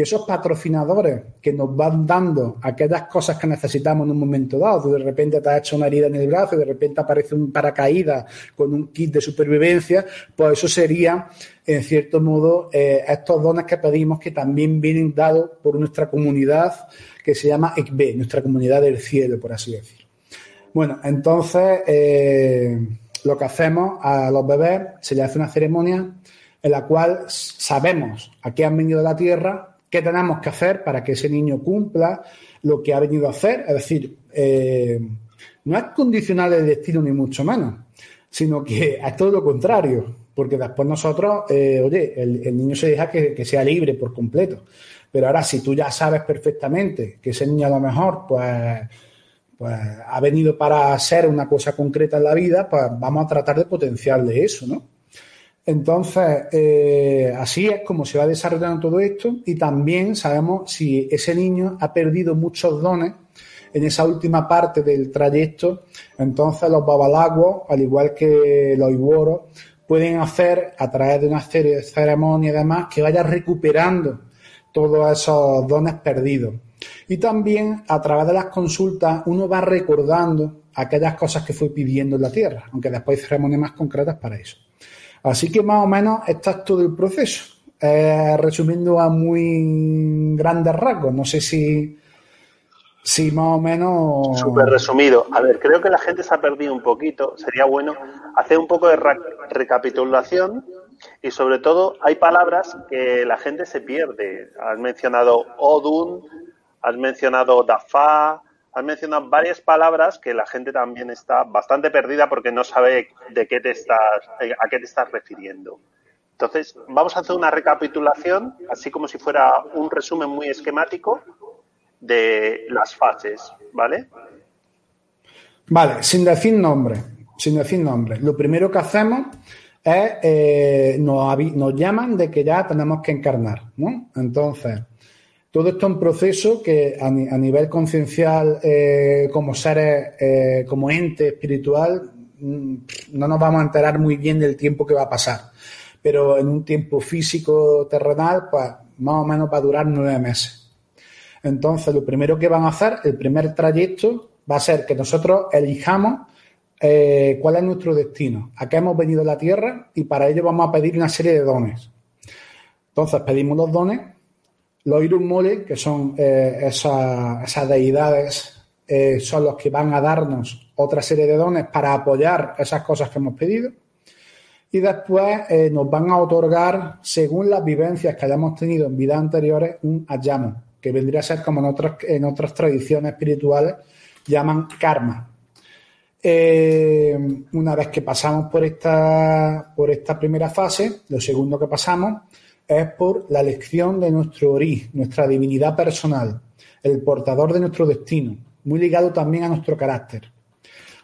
Y esos patrocinadores que nos van dando aquellas cosas que necesitamos en un momento dado, de repente te has hecho una herida en el brazo, de repente aparece un paracaídas con un kit de supervivencia, pues eso sería, en cierto modo, eh, estos dones que pedimos que también vienen dados por nuestra comunidad que se llama ECB, nuestra comunidad del cielo, por así decirlo. Bueno, entonces eh, lo que hacemos a los bebés se les hace una ceremonia en la cual sabemos a qué han venido de la tierra qué tenemos que hacer para que ese niño cumpla lo que ha venido a hacer. Es decir, eh, no es condicional el destino ni mucho menos, sino que es todo lo contrario, porque después nosotros, eh, oye, el, niño se deja que, sea libre por completo. Pero ahora, si tú ya sabes perfectamente que ese niño a lo mejor, pues pues ha venido para ser una cosa concreta en la vida, pues vamos a tratar de potenciarle eso, ¿no? Entonces, eh, así es como se va desarrollando todo esto y también sabemos si ese niño ha perdido muchos dones en esa última parte del trayecto, entonces los babalaguos, al igual que los iboros, pueden hacer a través de una serie de ceremonias y demás que vaya recuperando todos esos dones perdidos. Y también a través de las consultas uno va recordando aquellas cosas que fue pidiendo en la tierra, aunque después hay ceremonias más concretas para eso. Así que más o menos está todo el proceso. Eh, resumiendo a muy grandes rasgos, no sé si, si más o menos. Súper resumido. A ver, creo que la gente se ha perdido un poquito. Sería bueno hacer un poco de recapitulación y sobre todo hay palabras que la gente se pierde. Has mencionado Odun, has mencionado Dafa, has mencionado varias palabras que la gente también está bastante perdida porque no sabe de qué te estás, a qué te estás refiriendo. Entonces, vamos a hacer una recapitulación, así como si fuera un resumen muy esquemático de las fases, ¿vale? Vale, sin decir nombre, sin decir nombre. Lo primero que hacemos es, eh, nos, nos llaman de que ya tenemos que encarnar, ¿no? Entonces, todo esto es un proceso que a, nivel conciencial, eh, como seres, eh, como ente espiritual, mm, no nos vamos a enterar muy bien del tiempo que va a pasar. Pero en un tiempo físico terrenal, pues más o menos va a durar nueve meses. Entonces, lo primero que van a hacer, el primer trayecto, va a ser que nosotros elijamos eh, cuál es nuestro destino, a qué hemos venido a la Tierra y para ello vamos a pedir una serie de dones. Entonces, pedimos los dones los Irumole, que son eh, esas, deidades, eh, son los que van a darnos otra serie de dones para apoyar esas cosas que hemos pedido. Y después eh, nos van a otorgar, según las vivencias que hayamos tenido en vidas anteriores, un ayamo, que vendría a ser como en otras, en otras tradiciones espirituales llaman karma. una vez que pasamos por esta, por esta primera fase, lo segundo que pasamos es por la elección de nuestro origen, nuestra divinidad personal, el portador de nuestro destino, muy ligado también a nuestro carácter.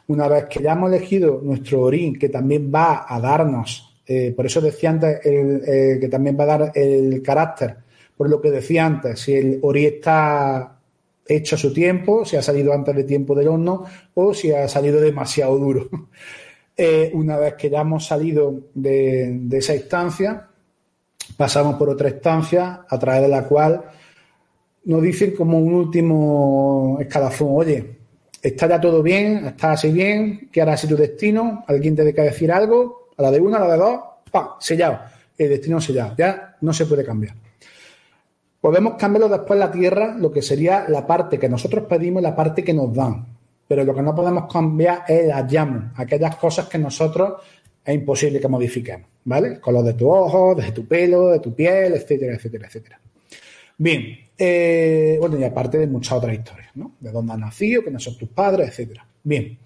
Una vez que ya hemos elegido nuestro origen, que también va a darnos, eh, por eso decía antes eh, que también va a dar el carácter, por lo que decía antes, si el origen está hecho a su tiempo, si ha salido antes de tiempo del horno o si ha salido demasiado duro. Eh, una vez que ya hemos salido de esa instancia, pasamos por otra estancia a través de la cual nos dicen como un último escalafón, oye, está ya todo bien, está así bien, ¿qué hará así tu destino? ¿Alguien te debe decir algo? A la de una, a la de dos, ¡pam! Sellado. El destino sellado. Ya no se puede cambiar. Podemos cambiarlo después la tierra, lo que sería la parte que nosotros pedimos y la parte que nos dan. Pero lo que no podemos cambiar es la llamo, aquellas cosas que nosotros es imposible que modifiquemos, ¿vale? El color de tu ojo, de tu pelo, de tu piel, etcétera, etcétera, etcétera. Bien, eh, bueno, y aparte de muchas otras historias, ¿no? De dónde has nacido, quiénes son tus padres, etcétera. Bien,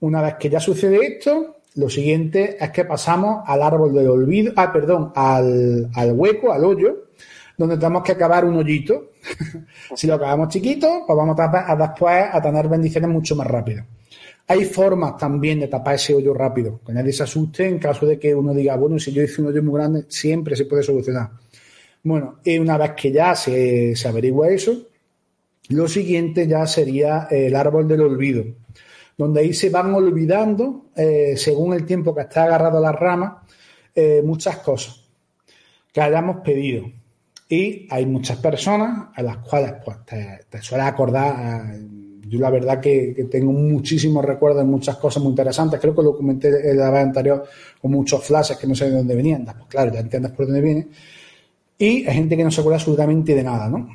una vez que ya sucede esto, lo siguiente es que pasamos al árbol del olvido, ah, perdón, al, al hueco, al hoyo, donde tenemos que acabar un hoyito. si lo acabamos chiquito, pues vamos a, a después a tener bendiciones mucho más rápido. Hay formas también de tapar ese hoyo rápido, que nadie se asuste en caso de que uno diga, bueno, si yo hice un hoyo muy grande, siempre se puede solucionar. Bueno, y una vez que ya se, averigua eso, lo siguiente ya sería el árbol del olvido, donde ahí se van olvidando, eh, según el tiempo que está agarrado a la rama, eh, muchas cosas que hayamos pedido. Y hay muchas personas a las cuales pues, te, te suele acordar yo la verdad que, tengo muchísimos recuerdos de muchas cosas muy interesantes. Creo que lo comenté en la vez anterior con muchos flashes que no sé de dónde venían. Pues claro, ya entiendes por dónde viene. Y hay gente que no se acuerda absolutamente de nada, ¿no?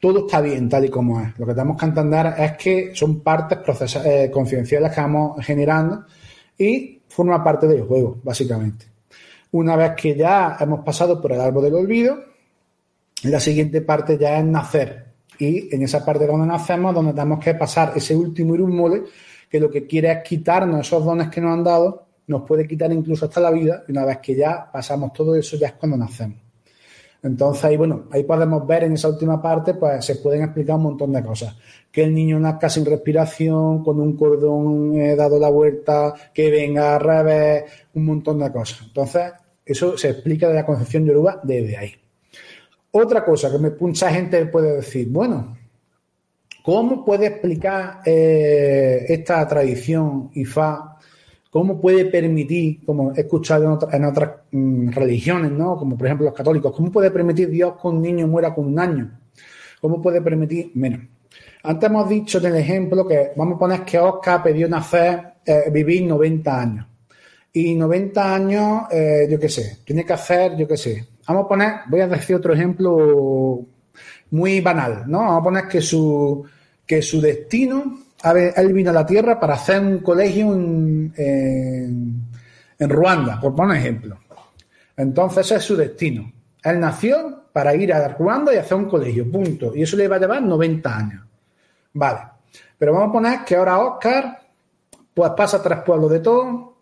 Todo está bien tal y como es. Lo que tenemos que entender es que son partes eh, confidenciales que vamos generando y forma parte del juego, básicamente. Una vez que ya hemos pasado por el árbol del olvido, la siguiente parte ya es nacer, y en esa parte donde nacemos, donde tenemos que pasar ese último irumole, que lo que quiere es quitarnos esos dones que nos han dado, nos puede quitar incluso hasta la vida, y una vez que ya pasamos todo eso, ya es cuando nacemos. Entonces ahí, bueno, ahí podemos ver en esa última parte, pues se pueden explicar un montón de cosas. Que el niño nazca sin respiración, con un cordón eh, dado la vuelta, que venga al revés, un montón de cosas. Entonces, eso se explica de la concepción yoruba desde ahí. Otra cosa que mucha gente puede decir, bueno, ¿cómo puede explicar eh, esta tradición IFA ¿Cómo puede permitir, como he escuchado en, otras mm, religiones, ¿no? como por ejemplo los católicos, cómo puede permitir Dios que un niño muera con un año? ¿Cómo puede permitir menos? Antes hemos dicho en el ejemplo que vamos a poner que Oscar pidió nacer, eh, vivir 90 años. Y 90 años, eh, yo qué sé, tiene que hacer, yo qué sé. Vamos a poner, voy a decir otro ejemplo muy banal, ¿no? Vamos a poner que su, que su destino él vino a la Tierra para hacer un colegio en, en, Ruanda, por poner ejemplo. Entonces ese es su destino. Él nació para ir a Ruanda y hacer un colegio, punto. Y eso le va a llevar 90 años. Vale. Pero vamos a poner que ahora Oscar, pues pasa tres pueblos de todo,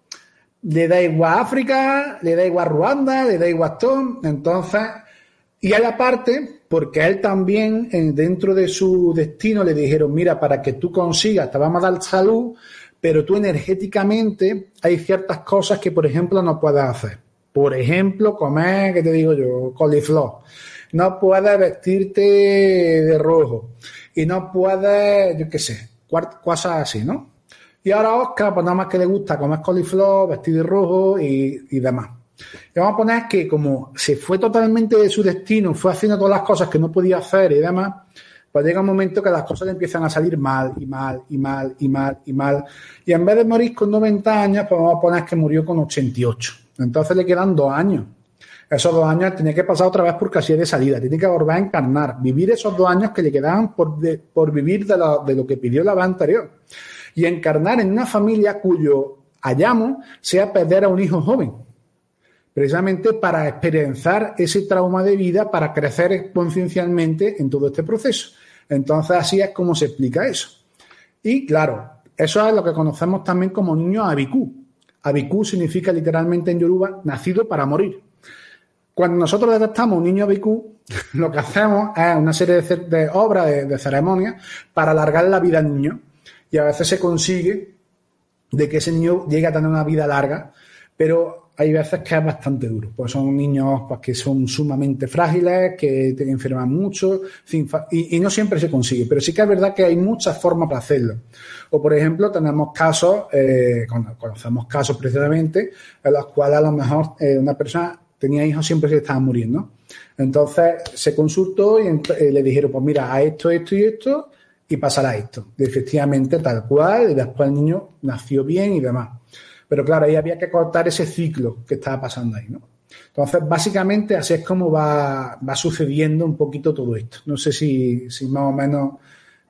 le da igual África, le da igual Ruanda, le da igual todo. Entonces, y hay aparte, porque a él también, dentro de su destino, le dijeron, mira, para que tú consigas, te vamos a dar salud, pero tú energéticamente hay ciertas cosas que, por ejemplo, no puedes hacer. Por ejemplo, comer, ¿qué te digo yo? Coliflor. No puedes vestirte de rojo. Y no puedes, yo qué sé, cosas así, ¿no? Y ahora Oscar, pues nada más que le gusta comer coliflor, vestir de rojo y, demás. Y vamos a poner que como se fue totalmente de su destino, fue haciendo todas las cosas que no podía hacer y demás, pues llega un momento que las cosas le empiezan a salir mal y mal y mal y mal y mal. Y en vez de morir con 90 años, pues vamos a poner que murió con 88. Entonces le quedan dos años. Esos dos años tiene que pasar otra vez por casilla de salida, tiene que volver a encarnar, vivir esos dos años que le quedaban por, por vivir de lo, de lo que pidió la vez anterior. Y encarnar en una familia cuyo hallamos sea perder a un hijo joven precisamente para experienciar ese trauma de vida, para crecer conciencialmente en todo este proceso. Entonces, así es como se explica eso. Y claro, eso es lo que conocemos también como niño abicú. Abicú significa literalmente en Yoruba nacido para morir. Cuando nosotros detectamos un niño abicú, lo que hacemos es una serie de, obras, de, de ceremonias, para alargar la vida al niño. Y a veces se consigue de que ese niño llegue a tener una vida larga, pero hay veces que es bastante duro, pues son niños pues, que son sumamente frágiles, que enferman mucho, y, no siempre se consigue, pero sí que es verdad que hay muchas formas para hacerlo. O, por ejemplo, tenemos casos, eh, conocemos casos precisamente, en los cuales a lo mejor eh, una persona tenía hijos siempre se estaban muriendo. Entonces se consultó y eh, le dijeron, pues mira, a esto, esto y esto, y pasará esto. Efectivamente, tal cual, y después el niño nació bien y demás. Pero claro, ahí había que cortar ese ciclo que estaba pasando ahí, ¿no? Entonces, básicamente así es como va, sucediendo un poquito todo esto. No sé si, más o menos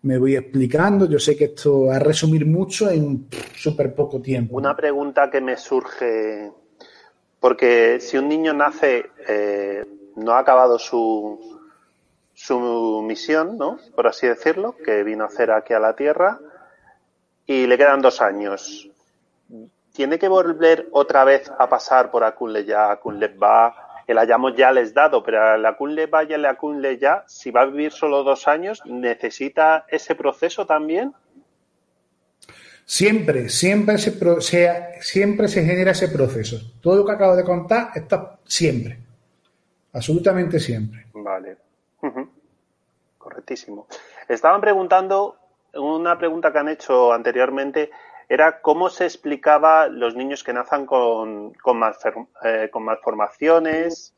me voy explicando. Yo sé que esto es resumir mucho en súper poco tiempo. Una pregunta que me surge, porque si un niño nace, eh, no ha acabado su, su misión, ¿no? Por así decirlo, que vino a hacer aquí a la Tierra, y le quedan dos años. ¿tiene que volver otra vez a pasar por Akunle ya, Akunle va? El hayamos ya les dado, pero el Akunle va y el Akunle ya, si va a vivir solo dos años, ¿necesita ese proceso también? Siempre, siempre se, siempre se genera ese proceso. Todo lo que acabo de contar está siempre. Absolutamente siempre. Vale. Correctísimo. Estaban preguntando, una pregunta que han hecho anteriormente, era cómo se explicaba los niños que nazcan con, con, eh, malformaciones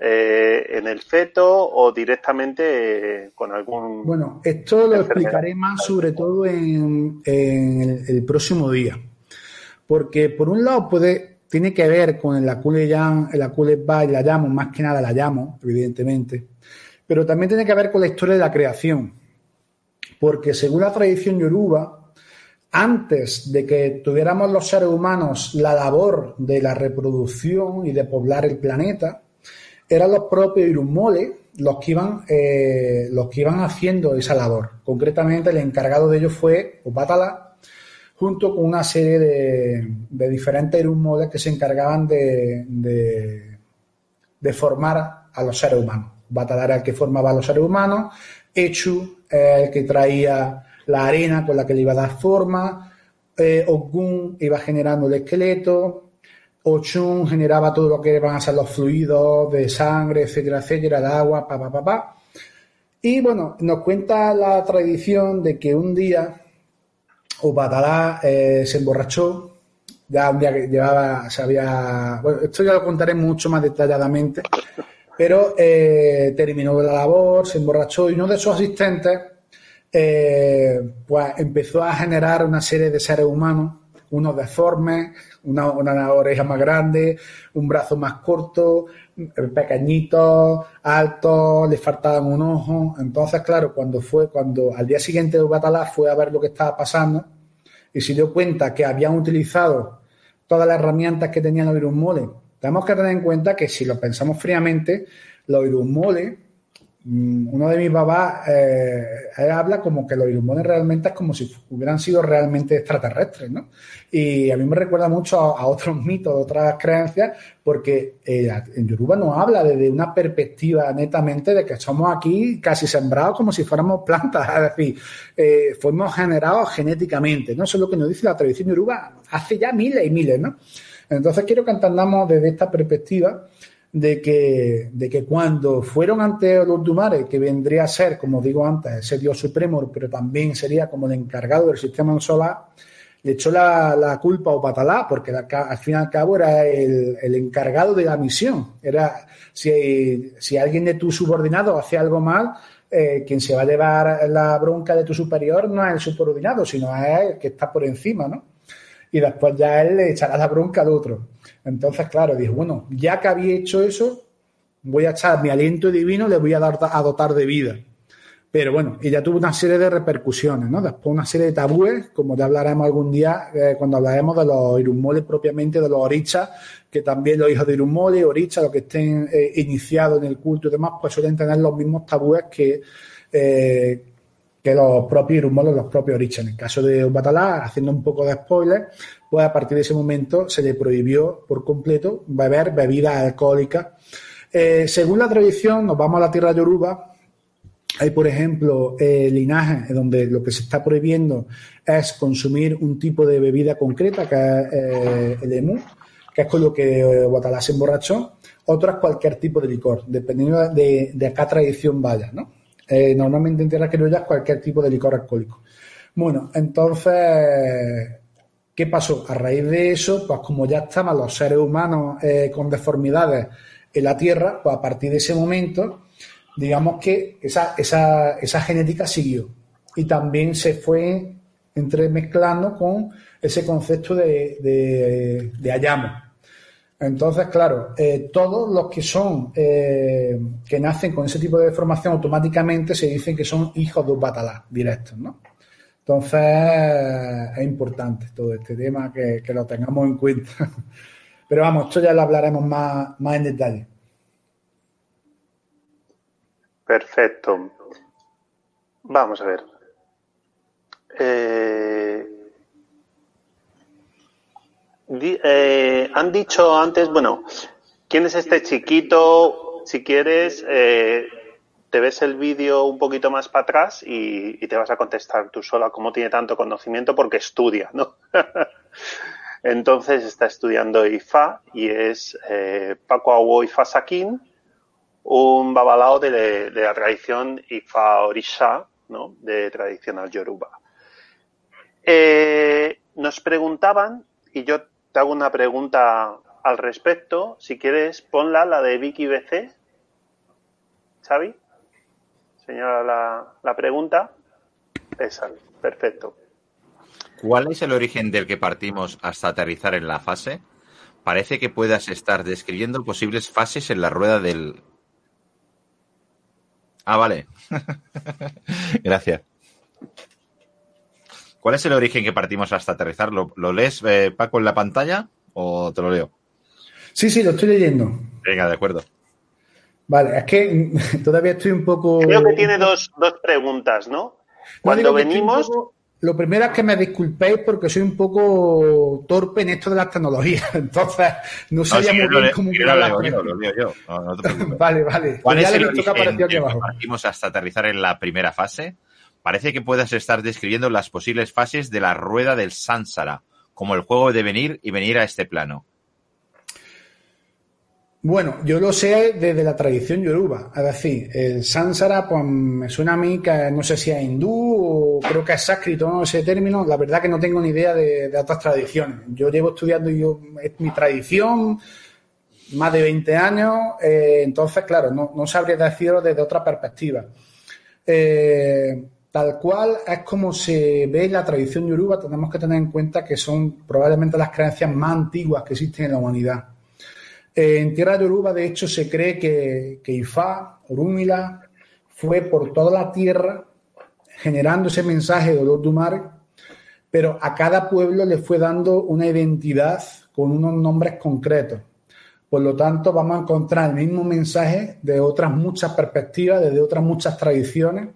eh, en el feto o directamente eh, con algún... Bueno, esto lo explicaré más sobre todo en, el, próximo día. Porque por un lado puede, tiene que ver con el acule la llamo, más que nada la llamo, evidentemente. Pero también tiene que ver con la historia de la creación. Porque según la tradición yoruba, antes de que tuviéramos los seres humanos la labor de la reproducción y de poblar el planeta, eran los propios Irumole los que iban, eh, los que iban haciendo esa labor. Concretamente, el encargado de ello fue Opatala, junto con una serie de, diferentes Irumole que se encargaban de, de, formar a los seres humanos. Batalar era el que formaba los seres humanos, Echu el que traía la arena con la que le iba a dar forma, eh, Ogun iba generando el esqueleto, Ochun generaba todo lo que van a ser los fluidos de sangre, etcétera, etcétera, de agua, pa, pa, pa, pa. Y bueno, nos cuenta la tradición de que un día Upatalá eh, se emborrachó, ya un día que llevaba, se había, bueno, esto ya lo contaré mucho más detalladamente, pero eh, terminó la labor, se emborrachó y uno de sus asistentes eh, pues empezó a generar una serie de seres humanos, unos deformes, una, oreja más grande, un brazo más corto, pequeñitos, altos, le faltaban un ojo. Entonces, claro, cuando fue, cuando al día siguiente de Batalá fue a ver lo que estaba pasando y se dio cuenta que habían utilizado todas las herramientas que tenían los irummoles. Tenemos que tener en cuenta que si lo pensamos fríamente, los irummoles Mm, uno de mis papás eh, habla como que los ilumones realmente es como si hubieran sido realmente extraterrestres, ¿no? Y a mí me recuerda mucho a, otros mitos, a otras creencias, porque eh, en Yoruba no habla desde una perspectiva netamente de que somos aquí casi sembrados como si fuéramos plantas, es decir, eh, fuimos generados genéticamente, ¿no? Eso es lo que nos dice la tradición yoruba hace ya miles y miles, ¿no? Entonces quiero que entendamos desde esta perspectiva de que, de que cuando fueron ante los Dumares, que vendría a ser, como digo antes, ese Dios supremo, pero también sería como el encargado del sistema solar, le echó la, culpa a Patalá, porque al fin y al cabo era el, encargado de la misión. Era si, si alguien de tu subordinado hace algo mal, eh, quien se va a llevar la bronca de tu superior no es el subordinado, sino es el que está por encima, ¿no? Y después ya él le echará la bronca al otro. Entonces, claro, dijo, bueno, ya que había hecho eso, voy a echar mi aliento divino, le voy a, dar, a dotar de vida. Pero bueno, ella tuvo una serie de repercusiones, ¿no? Después una serie de tabúes, como ya hablaremos algún día eh, cuando hablaremos de los irummoles propiamente, de los orichas, que también los hijos de irummoles, orichas, los que estén eh, iniciados en el culto y demás, pues suelen tener los mismos tabúes que, eh, que los propios irummoles, los propios orichas. En el caso de Batalá, haciendo un poco de spoiler, pues a partir de ese momento se le prohibió por completo beber bebidas alcohólicas. Eh, según la tradición, nos vamos a la tierra de Yoruba, hay, por ejemplo, eh, linajes donde lo que se está prohibiendo es consumir un tipo de bebida concreta, que es eh, el emu, que es con lo que Guatalá se emborrachó. Otro es cualquier tipo de licor, dependiendo de, de acá tradición vaya, ¿no? Normalmente en tierra es cualquier tipo de licor alcohólico. Bueno, entonces ¿Qué pasó? A raíz de eso, pues como ya estaban los seres humanos eh, con deformidades en la Tierra, pues a partir de ese momento, digamos que esa, esa, esa genética siguió y también se fue entremezclando con ese concepto de, de, de Ayamo. Entonces, claro, eh, todos los que son, eh, que nacen con ese tipo de deformación, automáticamente se dicen que son hijos de batalá directos, ¿no? Entonces, es importante todo este tema que, lo tengamos en cuenta. Pero vamos, esto ya lo hablaremos más, más en detalle. Perfecto. Vamos a ver. Eh, eh, han dicho antes, bueno, ¿quién es este chiquito? Si quieres, eh, te ves el vídeo un poquito más para atrás y, te vas a contestar tú sola cómo tiene tanto conocimiento porque estudia, ¿no? Entonces está estudiando IFA y es eh, Paco Awo Ifa Sakin, un babalao de, la tradición Ifa Orisha, ¿no? De tradicional Yoruba. Eh, nos preguntaban, y yo te hago una pregunta al respecto, si quieres ponla, la de Vicky BC, Xavi señala la, pregunta. Esa, perfecto. ¿Cuál es el origen del que partimos hasta aterrizar en la fase? Parece que puedas estar describiendo posibles fases en la rueda del... Ah, vale. Gracias. ¿Cuál es el origen que partimos hasta aterrizar? ¿Lo, lees, eh, Paco, en la pantalla o te lo leo? Sí, sí, lo estoy leyendo. Venga, de acuerdo. Vale, es que todavía estoy un poco. Creo que tiene dos, dos preguntas, ¿no? Cuando venimos. lo primero es que me disculpéis porque soy un poco torpe en esto de las tecnologías. Entonces, no sabía muy bien cómo lo yo, lo digo yo. No, vale, vale. ¿Cuál es el origen que partimos hasta aterrizar en la primera fase? Parece que puedas estar describiendo las posibles fases de la rueda del Sansara, como el juego de venir y venir a este plano. Bueno, yo lo sé desde la tradición yoruba. Es decir, el Sansara, pues me suena a mí que no sé si es hindú o creo que es sánscrito, no ese término. La verdad que no tengo ni idea de, otras tradiciones. Yo llevo estudiando yo, mi tradición, más de 20 años, eh, entonces, claro, no, no sabría decirlo desde otra perspectiva. Eh, tal cual es como se ve la tradición yoruba, tenemos que tener en cuenta que son probablemente las creencias más antiguas que existen en la humanidad. En tierra Yoruba, de hecho, se cree que, Ifá, Orúmila, fue por toda la tierra generando ese mensaje de olor mar, pero a cada pueblo le fue dando una identidad con unos nombres concretos. Por lo tanto, vamos a encontrar el mismo mensaje de otras muchas perspectivas, desde otras muchas tradiciones,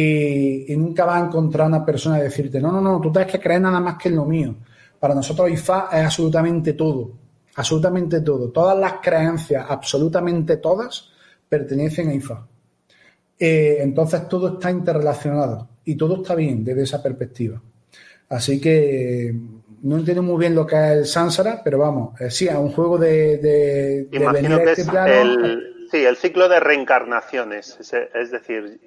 y, y, nunca vas a encontrar una persona y decirte, no, no, no, tú tienes que creer nada más que en lo mío. Para nosotros Ifá es absolutamente todo absolutamente todo, todas las creencias, absolutamente todas, pertenecen a IFA. Eh, entonces todo está interrelacionado y todo está bien desde esa perspectiva. Así que no entiendo muy bien lo que es el Sansara, pero vamos, eh, sí, es un juego de, de, Imagino que este es el, sí, el ciclo de reencarnaciones, es, es decir,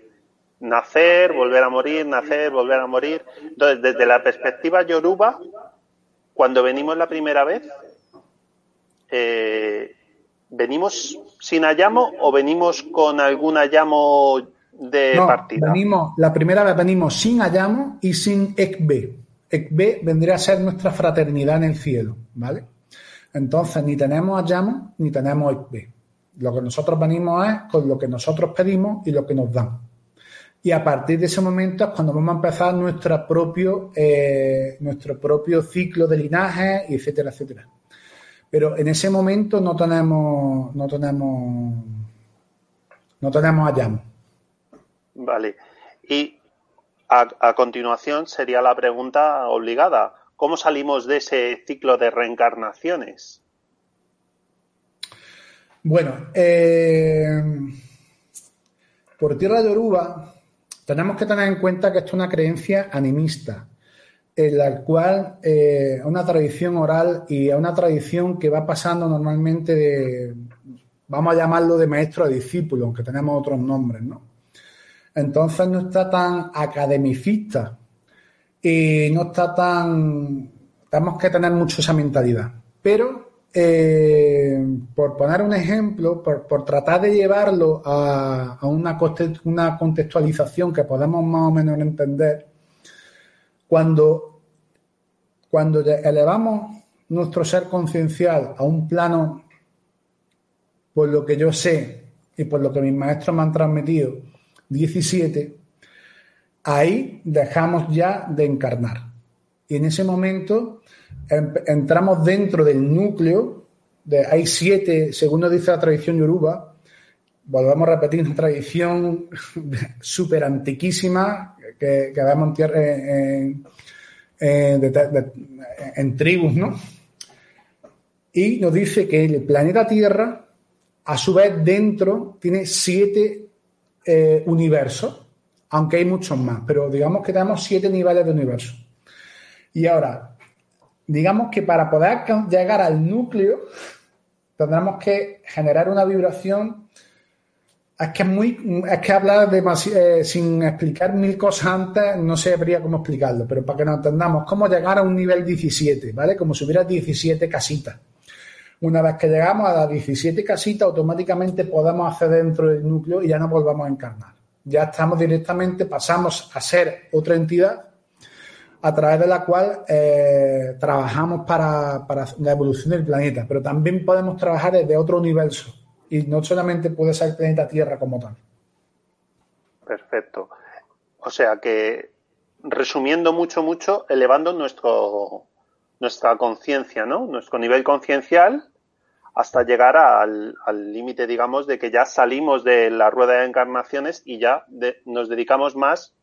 nacer, volver a morir, nacer, volver a morir. Entonces, desde la perspectiva yoruba, cuando venimos la primera vez, eh, ¿venimos sin Ayamo o venimos con algún Ayamo de partida? Venimos, la primera vez venimos sin Ayamo y sin Ekbe. Ekbe vendría a ser nuestra fraternidad en el cielo, ¿vale? Entonces, ni tenemos Ayamo ni tenemos Ekbe. Lo que nosotros venimos es con lo que nosotros pedimos y lo que nos dan. Y a partir de ese momento es cuando vamos a empezar nuestro propio, eh, nuestro propio ciclo de linaje, etcétera, etcétera. Pero en ese momento no tenemos, no tenemos, no tenemos a Vale. Y a, continuación sería la pregunta obligada. ¿Cómo salimos de ese ciclo de reencarnaciones? Bueno, eh, por tierra de Oruba tenemos que tener en cuenta que esto es una creencia animista en la cual eh, una tradición oral y una tradición que va pasando normalmente de, vamos a llamarlo de maestro a discípulo, aunque tenemos otros nombres, ¿no? Entonces no está tan academicista y no está tan... Tenemos que tener mucho esa mentalidad. Pero, eh, por poner un ejemplo, por, tratar de llevarlo a, a una, una contextualización que podamos más o menos entender, cuando, cuando elevamos nuestro ser conciencial a un plano, por lo que yo sé y por lo que mis maestros me han transmitido, 17, ahí dejamos ya de encarnar. Y en ese momento entramos dentro del núcleo, de, hay siete, según nos dice la tradición yoruba, volvemos a repetir una tradición súper antiquísima, que, que en, en, tribus, ¿no? Y nos dice que el planeta Tierra, a su vez, dentro tiene siete eh, universos, aunque hay muchos más, pero digamos que tenemos siete niveles de universo. Y ahora, digamos que para poder llegar al núcleo, tendremos que generar una vibración es que es muy, es que hablar eh, sin explicar mil cosas antes, no sabría cómo explicarlo, pero para que nos entendamos, cómo llegar a un nivel 17, ¿vale? Como si hubiera 17 casitas. Una vez que llegamos a las 17 casitas, automáticamente podemos acceder dentro del núcleo y ya no volvamos a encarnar. Ya estamos directamente, pasamos a ser otra entidad a través de la cual eh, trabajamos para, para la evolución del planeta, pero también podemos trabajar desde otro universo y no solamente puede ser el planeta Tierra como tal. Perfecto. O sea que, resumiendo mucho, mucho, elevando nuestro, nuestra conciencia, ¿no? Nuestro nivel conciencial hasta llegar al límite, digamos, de que ya salimos de la rueda de encarnaciones y ya nos dedicamos más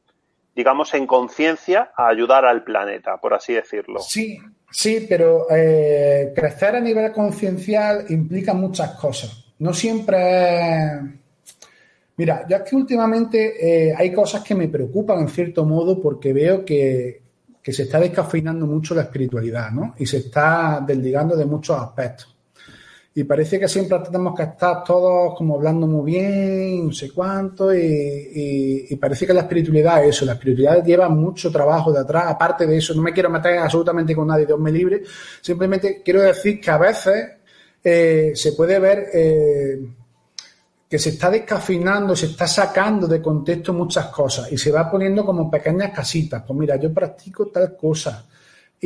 digamos, en conciencia a ayudar al planeta, por así decirlo. Sí, sí, pero eh, crecer a nivel conciencial implica muchas cosas. No siempre Mira, yo es que últimamente eh, hay cosas que me preocupan en cierto modo porque veo que, que se está descafeinando mucho la espiritualidad, ¿no? Y se está desligando de muchos aspectos. Y parece que siempre tenemos que estar todos como hablando muy bien, no sé cuánto, y, parece que la espiritualidad es eso, la espiritualidad lleva mucho trabajo de atrás, aparte de eso, no me quiero meter absolutamente con nadie, Dios me libre, simplemente quiero decir que a veces eh, se puede ver eh, que se está descafeinando, se está sacando de contexto muchas cosas y se va poniendo como pequeñas casitas. Pues mira, yo practico tal cosa.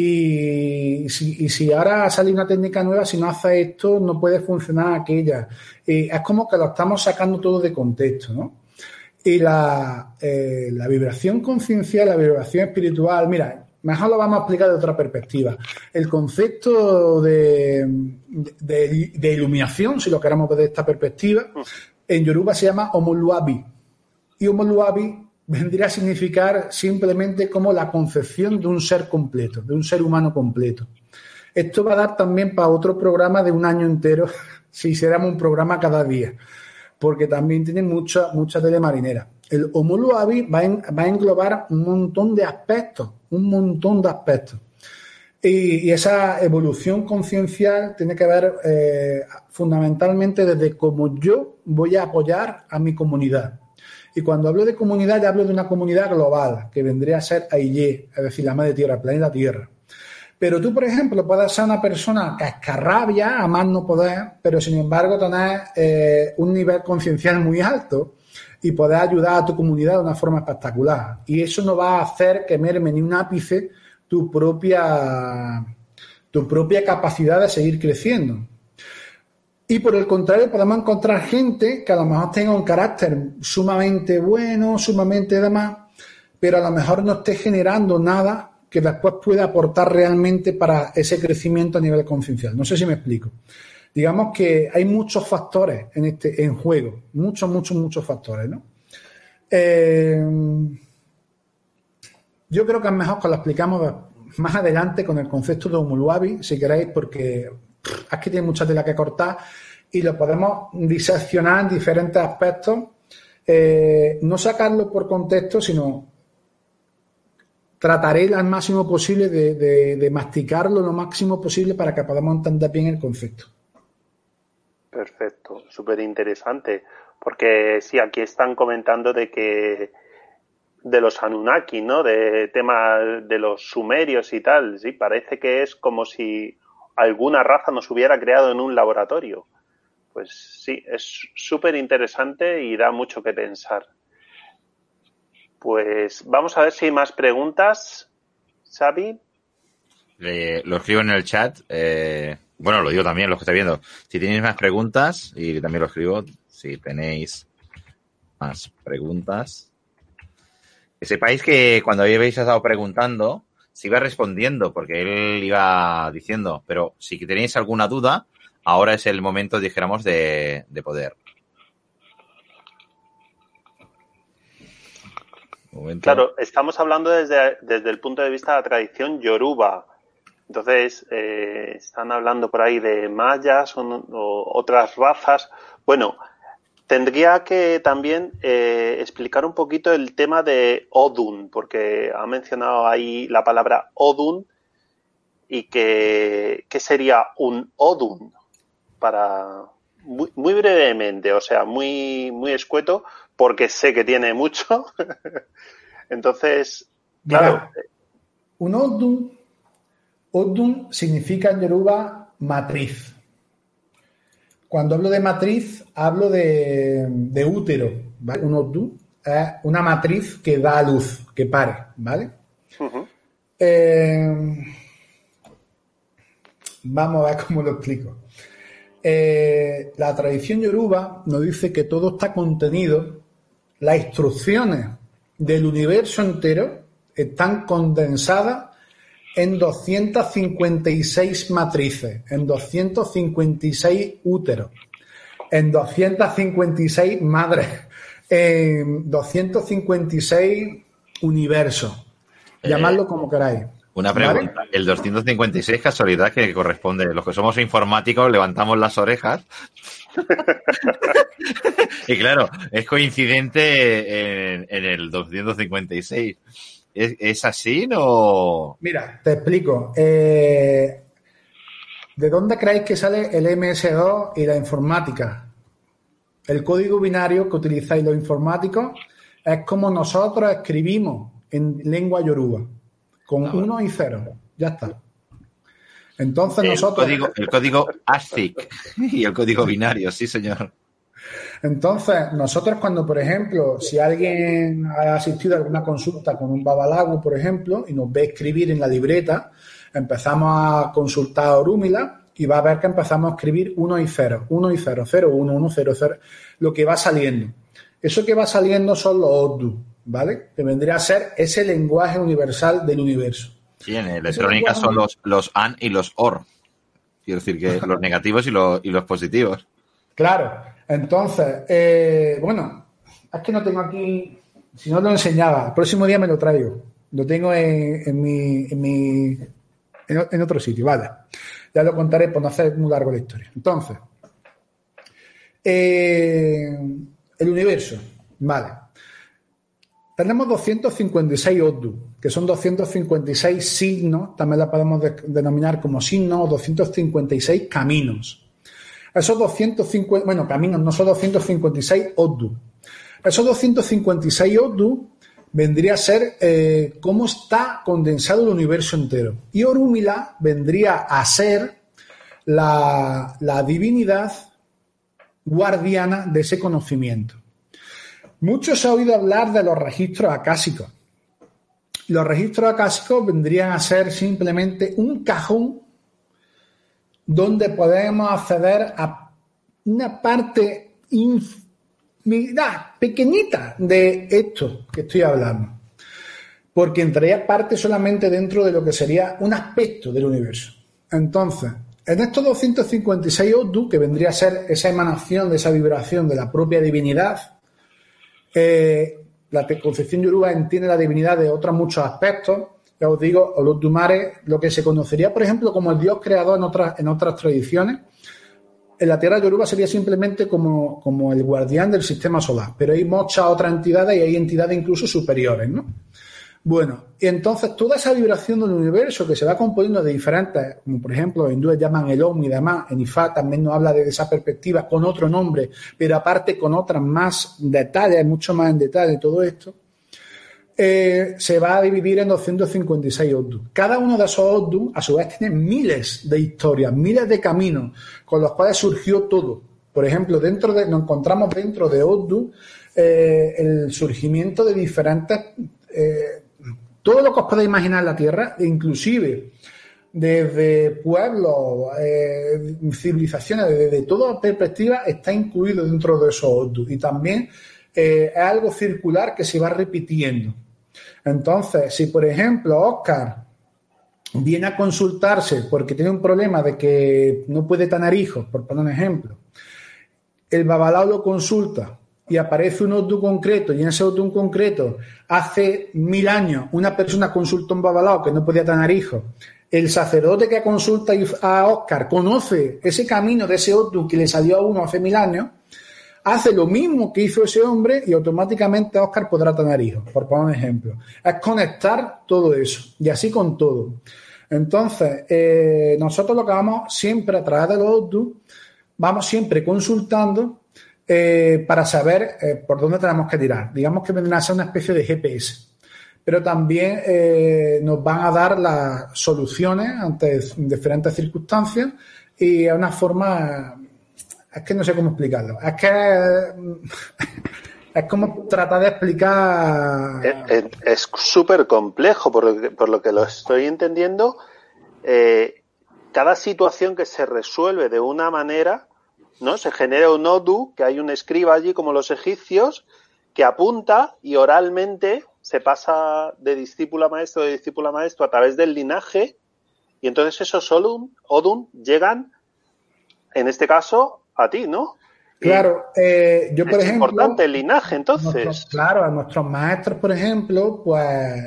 Y si, y si ahora sale una técnica nueva, si no hace esto, no puede funcionar aquella. Y es como que lo estamos sacando todo de contexto, ¿no? Y la, eh, la vibración conciencial, la vibración espiritual, mira, mejor lo vamos a explicar de otra perspectiva. El concepto de, de, de iluminación, si lo queremos ver de esta perspectiva, en Yoruba se llama Omoluabi. Y Omoluabi vendría a significar simplemente como la concepción de un ser completo, de un ser humano completo. Esto va a dar también para otro programa de un año entero, si hiciéramos un programa cada día, porque también tiene mucha, mucha marinera. El Omoluabi va, va a englobar un montón de aspectos, un montón de aspectos. Y, esa evolución conciencial tiene que ver eh, fundamentalmente desde cómo yo voy a apoyar a mi comunidad. Y cuando hablo de comunidad, ya hablo de una comunidad global, que vendría a ser AIE, es decir, la madre tierra, el planeta Tierra. Pero tú, por ejemplo, puedes ser una persona que escarrabia, a más no poder, pero sin embargo tener eh, un nivel conciencial muy alto y poder ayudar a tu comunidad de una forma espectacular. Y eso no va a hacer que merme ni un ápice tu propia, tu propia capacidad de seguir creciendo. Y por el contrario, podemos encontrar gente que a lo mejor tenga un carácter sumamente bueno, sumamente demás, pero a lo mejor no esté generando nada que después pueda aportar realmente para ese crecimiento a nivel conciencial. No sé si me explico. Digamos que hay muchos factores en este en juego, muchos, muchos, muchos factores, ¿no? Eh, yo creo que es mejor que lo explicamos más adelante con el concepto de Umuluabi, si queréis, porque que tiene mucha tela que cortar y lo podemos diseccionar en diferentes aspectos. Eh, no sacarlo por contexto, sino trataré al máximo posible de, masticarlo lo máximo posible para que podamos entender bien el concepto. Perfecto, súper interesante, porque sí, aquí están comentando de que de los Anunnaki, ¿no? De tema de los sumerios y tal. Sí, parece que es como si alguna raza nos hubiera creado en un laboratorio. Pues sí, es súper interesante y da mucho que pensar. Pues vamos a ver si hay más preguntas. Xavi. lo escribo en el chat. Eh, bueno, lo digo también, los que estáis viendo. Si tenéis más preguntas, y también lo escribo, si tenéis más preguntas, que sepáis que cuando habéis estado preguntando, se iba respondiendo, porque él iba diciendo, pero si tenéis alguna duda, ahora es el momento, dijéramos, de, poder. Claro, estamos hablando desde, desde, el punto de vista de la tradición yoruba. Entonces, eh, están hablando por ahí de mayas o otras razas. Bueno, Tendría que también eh, explicar un poquito el tema de Odun, porque ha mencionado ahí la palabra Odun y que, ¿qué sería un Odun para muy, brevemente, o sea, muy, muy escueto, porque sé que tiene mucho. Entonces, claro. un Odun, Odun significa en Yoruba matriz. Cuando hablo de matriz, hablo de, útero, ¿vale? Un obdu es una matriz que da a luz, que pare, ¿vale? Eh, vamos a ver cómo lo explico. Eh, la tradición yoruba nos dice que todo está contenido, las instrucciones del universo entero están condensadas en 256 matrices, en 256 úteros, en 256 madres, en 256 universo. Llamadlo como queráis. Una pregunta. El 256, casualidad que corresponde. Los que somos informáticos levantamos las orejas. y claro, es coincidente en, el 256. ¿Es, así? No. Mira, te explico. Eh, ¿De dónde creéis que sale el MS2 y la informática? El código binario que utilizáis los informáticos es como nosotros escribimos en lengua yoruba con ah, uno y cero. Ya está. Entonces nosotros. el código ASIC y el código binario, sí, señor. Entonces, nosotros cuando, por ejemplo, si alguien ha asistido a alguna consulta con un babalago, por ejemplo, y nos ve escribir en la libreta, empezamos a consultar a Orúmila y va a ver que empezamos a escribir uno y cero, uno y cero, cero, uno, uno, cero, cero, lo que va saliendo. Eso que va saliendo son los Oddu. ¿vale? Que vendría a ser ese lenguaje universal del universo. Sí, en electrónica son los, los AN y los OR. Quiero decir que los negativos y los, y los positivos. Claro. Entonces, eh, bueno, es que no tengo aquí, si no lo enseñaba, el próximo día me lo traigo. Lo tengo en, en mi, en, mi en, otro sitio, vale. Ya lo contaré por no hacer muy largo la historia. Entonces, eh, el universo, vale. Tenemos 256 Oddu, que son 256 signos, también la podemos denominar como signos, o 256 caminos. Esos 250, bueno, caminos, no son 256 Oddu. Esos 256 Oddu vendría a ser eh, cómo está condensado el universo entero. Y Orúmila vendría a ser la, la divinidad guardiana de ese conocimiento. Mucho se ha oído hablar de los registros acásicos. Los registros acásicos vendrían a ser simplemente un cajón donde podemos acceder a una parte pequeñita de esto que estoy hablando. Porque entraría parte solamente dentro de lo que sería un aspecto del universo. Entonces, en estos 256 Odu, que vendría a ser esa emanación de esa vibración de la propia divinidad, eh, la concepción yoruba entiende la divinidad de otros muchos aspectos. Ya os digo, Olodumare, lo que se conocería, por ejemplo, como el dios creador en otras, en otras tradiciones, en la tierra yoruba sería simplemente como, como el guardián del sistema solar. Pero hay muchas otras entidades y hay entidades incluso superiores, ¿no? Bueno, y entonces toda esa vibración del universo que se va componiendo de diferentes, como por ejemplo los hindúes llaman el Om y demás, en Ifá también nos habla de esa perspectiva con otro nombre, pero aparte con otras más detalles, mucho más en detalle todo esto, eh, se va a dividir en 256 Oddu. Cada uno de esos Oddu, a su vez, tiene miles de historias, miles de caminos con los cuales surgió todo. Por ejemplo, dentro de, nos encontramos dentro de Oddu eh, el surgimiento de diferentes eh, todo lo que os podéis imaginar en la Tierra, inclusive desde pueblos, civilizaciones, desde toda perspectiva, está incluido dentro de esos Odus. Y también es algo circular que se va repitiendo. Entonces, si por ejemplo Oscar viene a consultarse porque tiene un problema de que no puede tener hijos, por poner un ejemplo, el babalao lo consulta y aparece un Oddu concreto y en ese Oddu concreto hace mil años una persona consultó un babalao que no podía tener hijos, el sacerdote que consulta a Oscar conoce ese camino de ese Oddu que le salió a uno hace mil años, hace lo mismo que hizo ese hombre y automáticamente Oscar podrá tener hijos, por poner un ejemplo. Es conectar todo eso y así con todo. Entonces, eh, nosotros lo que vamos siempre a través de los Oddu, vamos siempre consultando eh, para saber eh, por dónde tenemos que tirar. Digamos que vendrá a ser una especie de GPS. Pero también nos van a dar las soluciones ante diferentes circunstancias y a una forma. Es que no sé cómo explicarlo. Es que. Es como tratar de explicar. Es súper complejo, por lo, que, por lo que lo estoy entendiendo. cada situación que se resuelve de una manera ¿no? Se genera un odu, que hay un escriba allí como los egipcios, que apunta y oralmente se pasa de discípulo a maestro, de discípulo a maestro a través del linaje, y entonces esos odum, odum llegan, en este caso, a ti, ¿no? Claro, eh, yo por es ejemplo. importante el linaje, entonces. nuestros- claro, a nuestros maestros, por ejemplo, pues.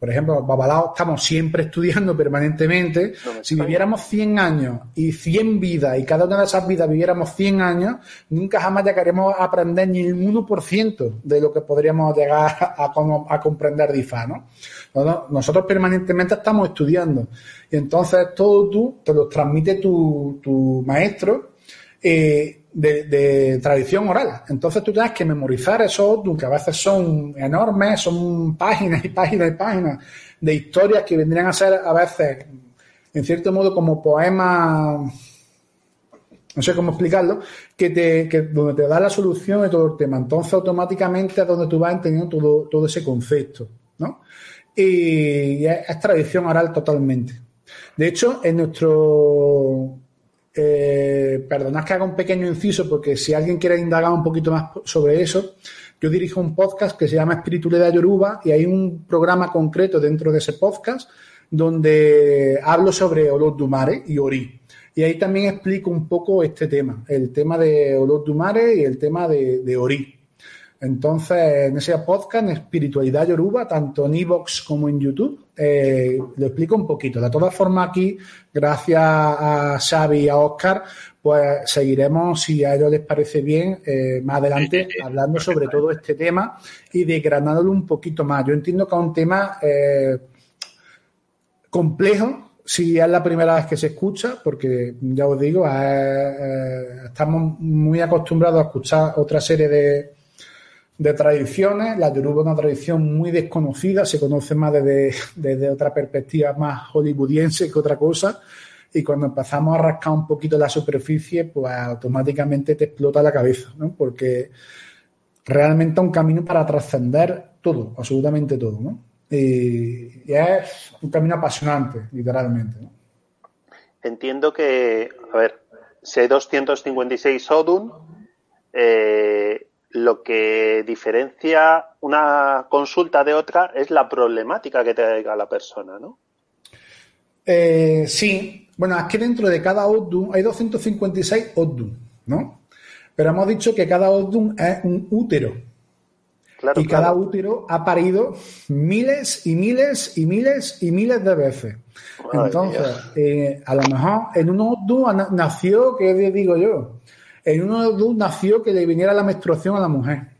Por ejemplo, Babalao estamos siempre estudiando permanentemente. No si viviéramos 100 años y 100 vidas y cada una de esas vidas viviéramos 100 años, nunca jamás llegaremos a aprender ni el 1% de lo que podríamos llegar a, como- a comprender de no, Nosotros permanentemente estamos estudiando y entonces todo tú te lo transmite tu, tu maestro eh, de, tradición oral. Entonces tú tienes que memorizar esos que a veces son enormes, son páginas y páginas y páginas de historias que vendrían a ser a veces, en cierto modo, como poemas, no sé cómo explicarlo, que te, que donde te da la solución de todo el tema. Entonces automáticamente es donde tú vas entendiendo todo, todo ese concepto, ¿no? Y es tradición oral totalmente. De hecho, en nuestro eh, perdonad que haga un pequeño inciso porque si alguien quiere indagar un poquito más sobre eso, yo dirijo un podcast que se llama Espiritualidad Yoruba y hay un programa concreto dentro de ese podcast donde hablo sobre Olodumare y Ori. Y ahí también explico un poco este tema, el tema de Olodumare y el tema de, de Ori. Entonces, en ese podcast, en Espiritualidad Yoruba, tanto en Evox como en YouTube, eh, lo explico un poquito. De todas formas, aquí, gracias a Xavi y a Oscar, pues seguiremos, si a ellos les parece bien, eh, más adelante, hablando sobre todo este tema y desgranándolo un poquito más. Yo entiendo que es un tema eh, complejo, si es la primera vez que se escucha, porque ya os digo, eh, eh, estamos muy acostumbrados a escuchar otra serie de, de tradiciones. La Yoruba es una tradición muy desconocida, se conoce más desde, desde otra perspectiva más hollywoodiense que otra cosa. Y cuando empezamos a rascar un poquito la superficie, pues automáticamente te explota la cabeza, ¿no? Porque realmente es un camino para trascender todo, absolutamente todo, ¿no? Y, es un camino apasionante, literalmente, ¿no? Entiendo que, a ver, si hay 256 Odun, eh, lo que diferencia una consulta de otra es la problemática que traiga la persona, ¿no? Eh, sí, bueno, es que dentro de cada Odun hay 256 Odun, ¿no? Pero hemos dicho que cada Odun es un útero. Claro, y cada útero ha parido miles y miles y miles y miles de veces. Entonces, eh, a lo mejor en un na- nació, ¿qué digo yo? En un Odun nació que le viniera la menstruación a la mujer.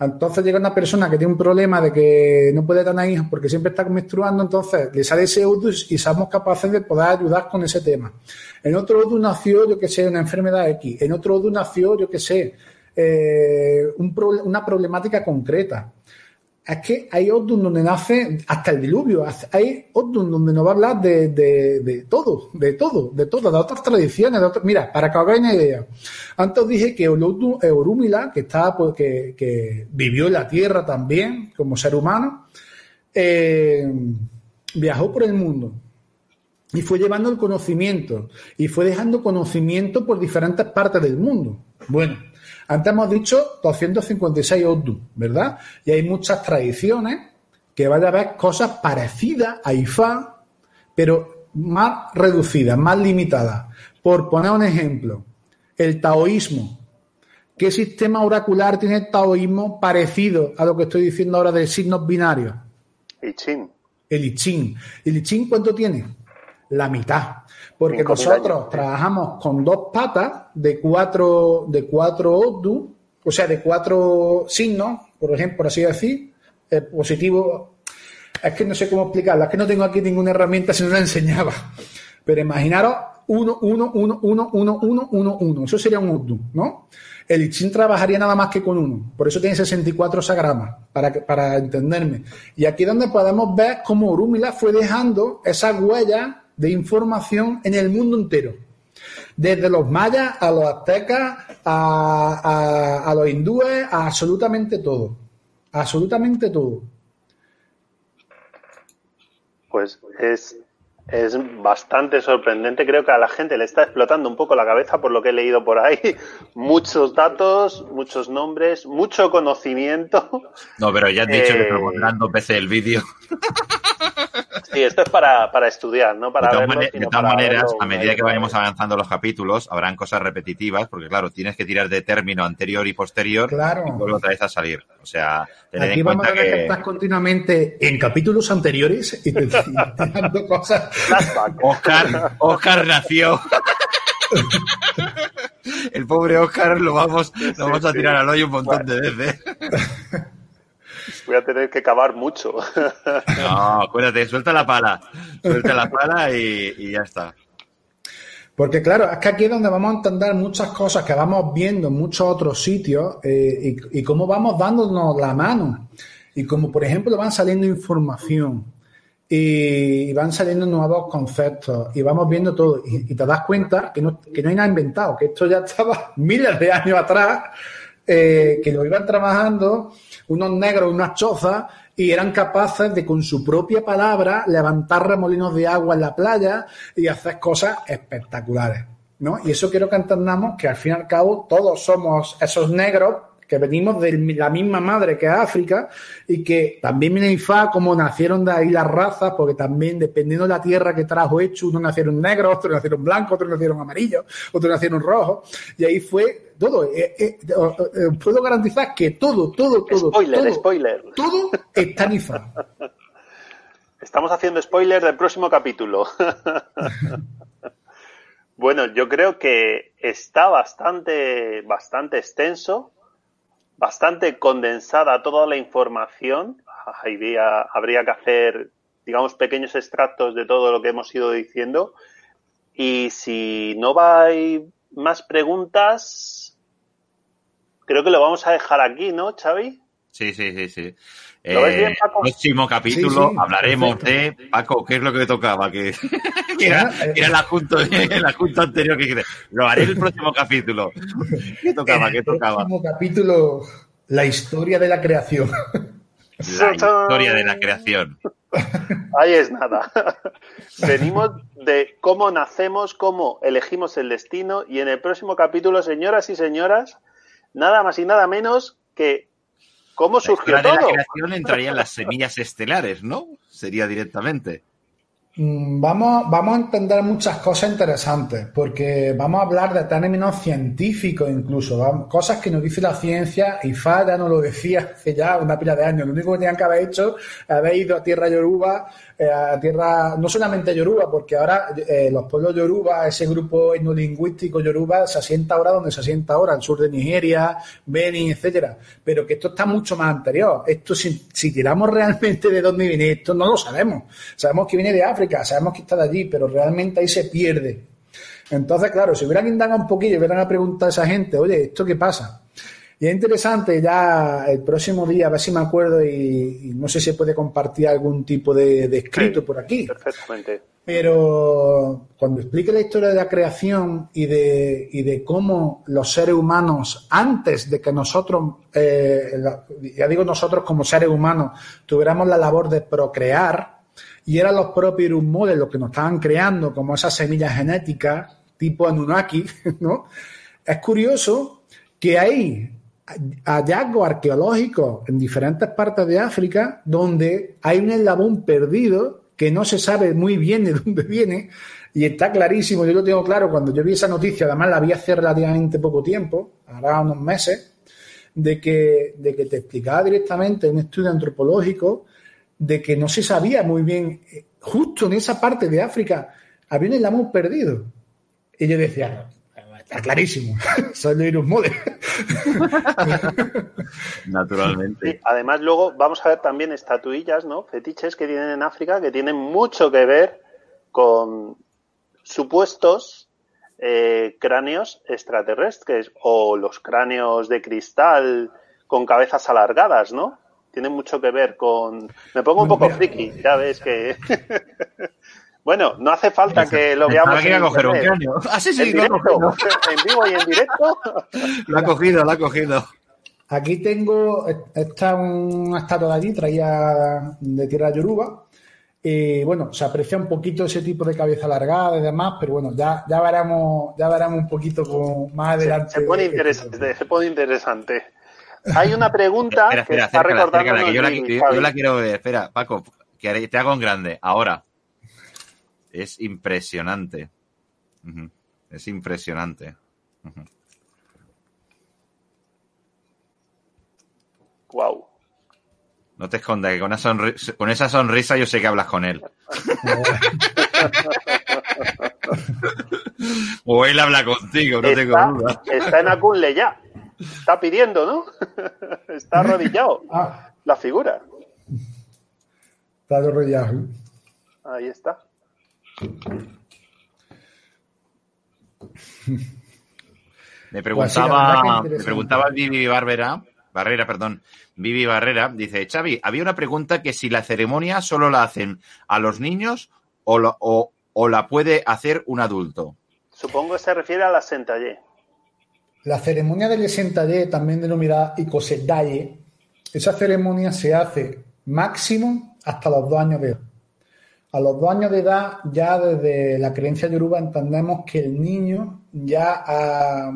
Entonces llega una persona que tiene un problema de que no puede tener hijos porque siempre está menstruando, entonces le sale ese udus y somos capaces de poder ayudar con ese tema. En otro udus nació, yo que sé, una enfermedad X. En otro udus nació, yo que sé, eh, una problemática concreta. Es que hay Odun donde nace hasta el diluvio, hay Odun donde nos va a hablar de, todo, de todo, de todo, de otras tradiciones. De otras- Mira, para que os hagáis una idea, antes dije que Orúmila, que, estaba, pues, que, que vivió en la tierra también como ser humano, eh, viajó por el mundo y fue llevando el conocimiento y fue dejando conocimiento por diferentes partes del mundo. Bueno, antes hemos dicho 256 Oddu, ¿verdad? Y hay muchas tradiciones que van a haber cosas parecidas a Ifá, pero más reducidas, más limitadas. Por poner un ejemplo, el taoísmo. ¿Qué sistema oracular tiene el taoísmo parecido a lo que estoy diciendo ahora de signos binarios? Y chin. El I Ching. ¿El I Ching cuánto tiene? La mitad. Porque Cinco nosotros años. trabajamos con dos patas de cuatro, de cuatro Oddu, o sea, de cuatro signos, por ejemplo, por así decir, eh, positivo. Es que no sé cómo explicarlo, es que no tengo aquí ninguna herramienta si no la enseñaba. Pero imaginaros 1, 1, 1, 1, 1, 1, 1, 1. Eso sería un Oddu, ¿no? El I Ching trabajaría nada más que con uno. Por eso tiene 64 sagramas, para, que- para entenderme. Y aquí es donde podemos ver cómo Orúmila fue dejando esas huellas de información en el mundo entero. Desde los mayas a los aztecas, a, a- a los hindúes, a absolutamente todo. Absolutamente todo. Pues es, es bastante sorprendente. Creo que a la gente le está explotando un poco la cabeza por lo que he leído por ahí. Muchos datos, muchos nombres, mucho conocimiento. No, pero ya has dicho que Eh. te lo pondrán dos veces el vídeo. Sí, esto es para, para estudiar, no para de todas, verlo, mane- sino de todas para maneras, verlo a medida que vayamos avanzando los capítulos, habrán cosas repetitivas, porque claro, tienes que tirar de término anterior y posterior Claro. y vuelve otra vez a salir. O sea, Aquí en vamos a cuenta tener que que estar continuamente en capítulos anteriores y te- dando cosas. Oscar, Oscar nació. El pobre Oscar lo vamos, lo vamos a sí. tirar al hoyo un montón de veces. Voy a tener que cavar mucho. No, acuérdate, suelta la pala. Suelta la pala y, y ya está. Porque claro, es que aquí es donde vamos a entender muchas cosas que vamos viendo en muchos otros sitios eh, y, y cómo vamos dándonos la mano. Y como por ejemplo van saliendo información y van saliendo nuevos conceptos y vamos viendo todo. Y, y te das cuenta que no, que no hay nada inventado, que esto ya estaba miles de años atrás, eh, que lo iban trabajando unos negros, unas chozas, y eran capaces de con su propia palabra levantar remolinos de agua en la playa y hacer cosas espectaculares. ¿no? Y eso quiero que entendamos que al fin y al cabo todos somos esos negros que venimos de la misma madre que África y que también viene como nacieron de ahí las razas, porque también dependiendo de la tierra que trajo hecho, unos nacieron negros, otros nacieron blancos, otros nacieron amarillos, otros nacieron rojos, y ahí fue todo. Eh, eh, eh, puedo garantizar que todo, todo, todo, spoiler, todo, spoiler. todo está en IFA. Estamos haciendo spoiler del próximo capítulo. bueno, yo creo que está bastante, bastante extenso, bastante condensada toda la información. Habría, habría que hacer, digamos, pequeños extractos de todo lo que hemos ido diciendo. Y si no hay más preguntas, creo que lo vamos a dejar aquí, ¿no, Xavi? Sí, sí, sí, sí. ¿Lo ves Eh, bien, Paco? próximo capítulo Sí, sí, hablaremos perfecto. de Paco, ¿qué es lo que tocaba? Que, que era, que era el adjunto, el adjunto anterior que lo haré en el próximo capítulo. ¿Qué tocaba? ¿Qué El tocaba? próximo capítulo, la historia de la creación. La historia de la creación. Ahí es nada. Venimos de cómo nacemos, cómo elegimos el destino y en el próximo capítulo, señoras y señoras, nada más y nada menos que cómo La surgió de la todo. creación entrarían las semillas estelares, ¿no? Sería directamente. Mm, Vamos, vamos a entender muchas cosas interesantes, porque vamos a hablar de términos científicos incluso, cosas que nos dice la ciencia, y Fa ya nos lo decía hace ya una pila de años. Lo único que tenían que haber hecho haber ido a tierra yoruba, eh, a tierra, no solamente yoruba, porque ahora eh, los pueblos yoruba, ese grupo etnolingüístico yoruba, se asienta ahora donde se asienta ahora, al sur de Nigeria, Benin, etcétera. Pero que esto está mucho más anterior. Esto, si tiramos realmente de dónde viene esto, no lo sabemos. Sabemos que viene de África, sabemos que está de allí, pero realmente ahí se pierde. Entonces, claro, si hubieran indagado un poquillo y hubieran a preguntar a esa gente, oye, ¿esto qué pasa? Y es interesante ya el próximo día, a ver si me acuerdo y, y no sé si se puede compartir algún tipo de, de escrito Sí. por aquí. Perfectamente. Pero cuando explique la historia de la creación y de, y de cómo los seres humanos, antes de que nosotros, eh, ya digo nosotros como seres humanos, tuviéramos la labor de procrear, y eran los propios Irummoles los que nos estaban creando, como esas semillas genéticas, tipo Anunnaki, ¿no? Es curioso que hay hallazgos arqueológicos en diferentes partes de África donde hay un eslabón perdido que no se sabe muy bien de dónde viene y está clarísimo, yo lo tengo claro cuando yo vi esa noticia, además la vi hace relativamente poco tiempo, ahora unos meses, de que, de que te explicaba directamente un estudio antropológico de que no se sabía muy bien, eh, justo en esa parte de África había un eslabón perdido. Y yo decía, está clarísimo, soy de Irus Mode. Naturalmente. Sí, además, luego vamos a ver también estatuillas, ¿no? Fetiches que tienen en África que tienen mucho que ver con supuestos eh, cráneos extraterrestres o los cráneos de cristal con cabezas alargadas, ¿no? Tienen mucho que ver con. Me pongo un poco friki, ya ves que. bueno, no hace falta que lo veamos. que iba a en coger un cráneo. Ah, sí, sí, En directo, cogido. en vivo y en directo. Lo ha cogido, lo ha cogido. Aquí tengo, esta una estatua de allí, traía de tierra yoruba. Y bueno, se aprecia un poquito ese tipo de cabeza alargada y demás, pero bueno, ya, ya veremos, ya veremos un poquito con, más adelante. Se pone interesante, se pone interesante. Hay una pregunta Espera, que espera, está acércala, que yo la, yo- la quiero ver. Espera, Paco, que te hago en grande. Ahora. Es impresionante. Es impresionante. Wow. No te escondas, que con, con esa sonrisa yo sé que hablas con él. o él habla contigo, no tengo duda. Está en Akunle ya. Está pidiendo, ¿no? está arrodillado. Ah. La figura. Está arrodillado. Ahí está. Me preguntaba, me preguntaba Vivi Barbera, Barrera, perdón, Vivi Barrera, dice, Xavi, había una pregunta que si la ceremonia solo la hacen a los niños o, o, la puede hacer un adulto. Supongo que se refiere a la sentallé. La ceremonia del sentallé, también denominada icosedalle, esa ceremonia se hace máximo hasta los dos años de edad. A los dos años de edad, ya desde la creencia yoruba entendemos que el niño ya a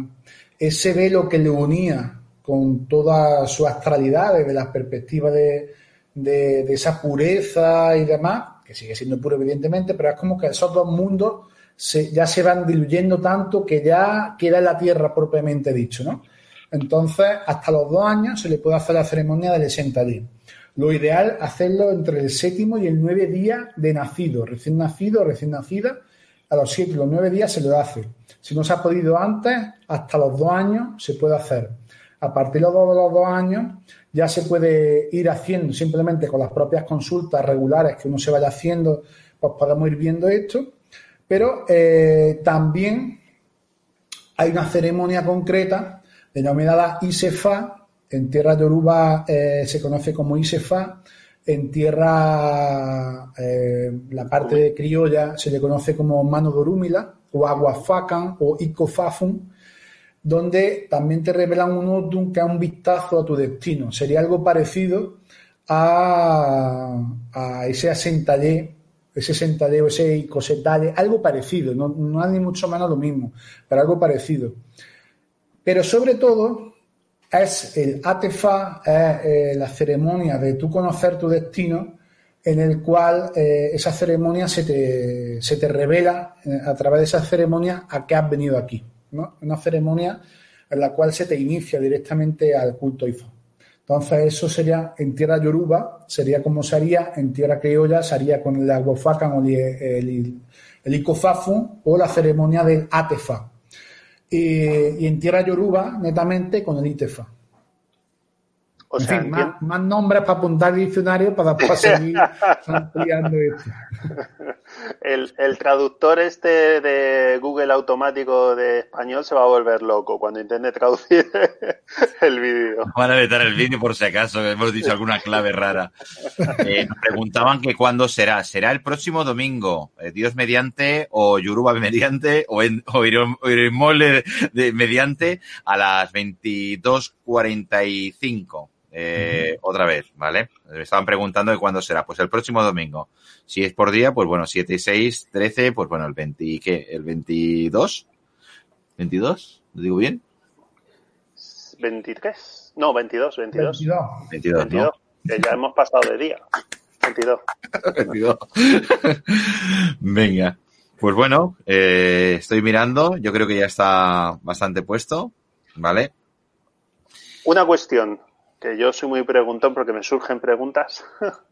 ese velo que le unía con toda su astralidad desde la perspectiva de, de, esa pureza y demás, que sigue siendo puro evidentemente, pero es como que esos dos mundos ya se van diluyendo tanto que ya queda en la tierra propiamente dicho, ¿no? Entonces, hasta los dos años se le puede hacer la ceremonia del días. Lo ideal hacerlo entre el séptimo y el nueve día de nacido, recién nacido, recién nacida, a los siete y los nueve días se lo hace. Si no se ha podido antes, hasta los dos años se puede hacer. A partir de los dos años ya se puede ir haciendo simplemente con las propias consultas regulares que uno se vaya haciendo, pues podemos ir viendo esto. Pero eh, también hay una ceremonia concreta denominada Isefa, en tierra yoruba eh, se conoce como Isefa, en tierra, eh, la parte criolla se le conoce como Mano Dorúmila, o Aguafacan, o Icofafun, donde también te revelan un Odun que es un vistazo a tu destino. Sería algo parecido a, ese asentallé, ese sentallé ese icosetalle, algo parecido, no, no ni mucho menos lo mismo, pero algo parecido. Pero sobre todo es el ATEFA, es eh, la ceremonia de tú conocer tu destino, en el cual eh, esa ceremonia se te, se te revela eh, a través de esa ceremonia a qué has venido aquí. ¿no? Una ceremonia en la cual se te inicia directamente al culto Ifa. Entonces, eso sería en tierra yoruba, sería como se haría, en tierra criolla sería con el aguafacan o el, el, el, o la ceremonia del atefa, y, en tierra yoruba, netamente, con el ITEFA. O sea, más, nombres para apuntar el diccionario para después seguir ampliando esto. El, el, traductor este de Google automático de español se va a volver loco cuando intente traducir el vídeo. Van a vetar el vídeo por si acaso, hemos dicho alguna clave rara. Eh, nos preguntaban que cuándo será. ¿Será el próximo domingo? Eh, Dios mediante o Yoruba mediante o, en, o Iremole de, mediante a las 22.45. Eh, otra vez, ¿vale? Me estaban preguntando de cuándo será. Pues el próximo domingo. Si es por día, pues bueno, 7 y 6, 13, pues bueno, el 20, ¿qué? ¿El 22? ¿22? ¿Lo digo bien? 23. No, 22, 22. 22, 22, Que ya hemos pasado de día. 22. 22. Venga. Pues bueno, eh, estoy mirando. Yo creo que ya está bastante puesto. ¿Vale? Una cuestión que yo soy muy preguntón porque me surgen preguntas.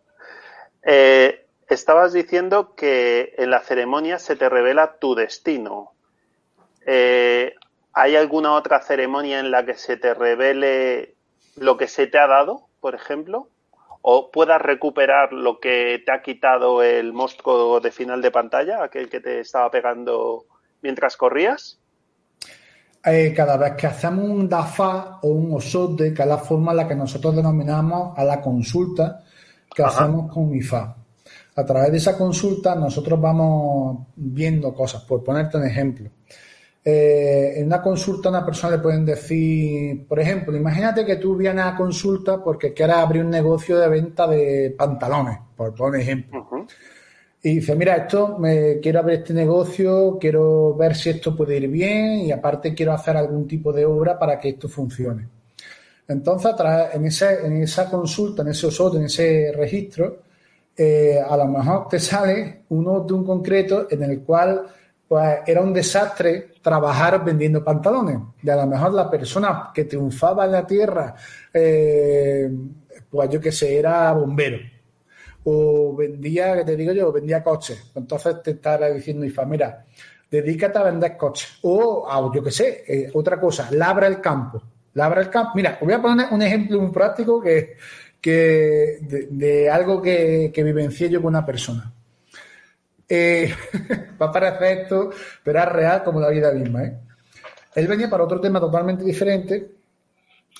Eh, estabas diciendo que en la ceremonia se te revela tu destino. Eh, ¿Hay alguna otra ceremonia en la que se te revele lo que se te ha dado, por ejemplo? ¿O puedas recuperar lo que te ha quitado el monstruo de final de pantalla, aquel que te estaba pegando mientras corrías? Eh, cada vez que hacemos un DAFA o un OSODE, que es la forma en la que nosotros denominamos a la consulta que hacemos con IFA. A través de esa consulta nosotros vamos viendo cosas. Por ponerte un ejemplo. Eh, en una consulta a una persona le pueden decir, por ejemplo, imagínate que tú vienes a consulta porque quieres abrir un negocio de venta de pantalones, por poner ejemplo. Y dice, mira, esto, me quiero abrir este negocio, quiero ver si esto puede ir bien y aparte quiero hacer algún tipo de obra para que esto funcione. Entonces, en, esa, consulta, en ese OSOT, en ese registro, eh, a lo mejor te sale uno de un concreto en el cual pues era un desastre trabajar vendiendo pantalones. Y a lo mejor la persona que triunfaba en la tierra, eh, pues yo que sé, era bombero. O vendía, que te digo yo, vendía coches. Entonces te estará diciendo, Ifa, mira, dedícate a vender coches. O, yo que sé, eh, otra cosa, labra el campo. Labra el campo. Mira, os voy a poner un ejemplo muy práctico que, que de, algo que, que vivencié yo con una persona. Eh, va a parecer esto, pero es real como la vida misma. ¿eh? Él venía para otro tema totalmente diferente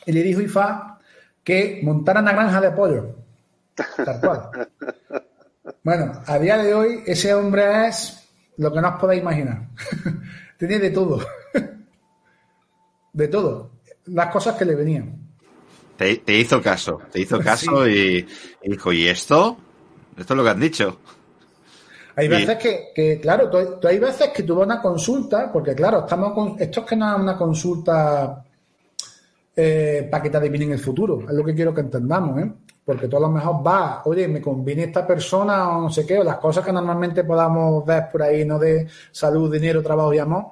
y le dijo Ifá que montara una granja de pollo. Tal cual. Bueno, a día de hoy ese hombre es lo que no os podéis imaginar. Tenía de todo. de todo. Las cosas que le venían. Te, hizo caso, te hizo caso y, y, dijo, ¿y esto? Esto es lo que han dicho. Hay veces que, claro, tú, hay veces que a una consulta, porque claro, estamos con, esto es que no es una consulta eh, para que te adivinen el futuro, es lo que quiero que entendamos, ¿eh? Porque tú a lo mejor vas, oye, me conviene esta persona o no sé qué, o las cosas que normalmente podamos ver por ahí, no de salud, dinero, trabajo y amor,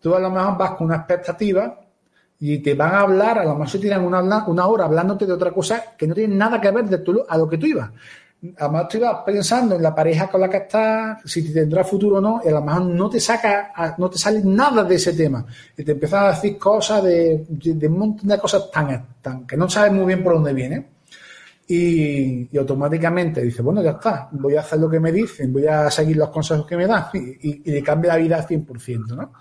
tú a lo mejor vas con una expectativa y te van a hablar, a lo mejor se tiran una, una hora hablándote de otra cosa que no tiene nada que ver de tu, a lo que tú ibas además tú ibas pensando en la pareja con la que estás, si tendrá futuro o no, y a lo mejor no te saca, no te sale nada de ese tema. Y te empiezan a decir cosas de, un montón de cosas tan, tan, que no sabes muy bien por dónde viene. Y, automáticamente dices, bueno, ya está, voy a hacer lo que me dicen, voy a seguir los consejos que me dan y, le cambia la vida al 100%, ¿no?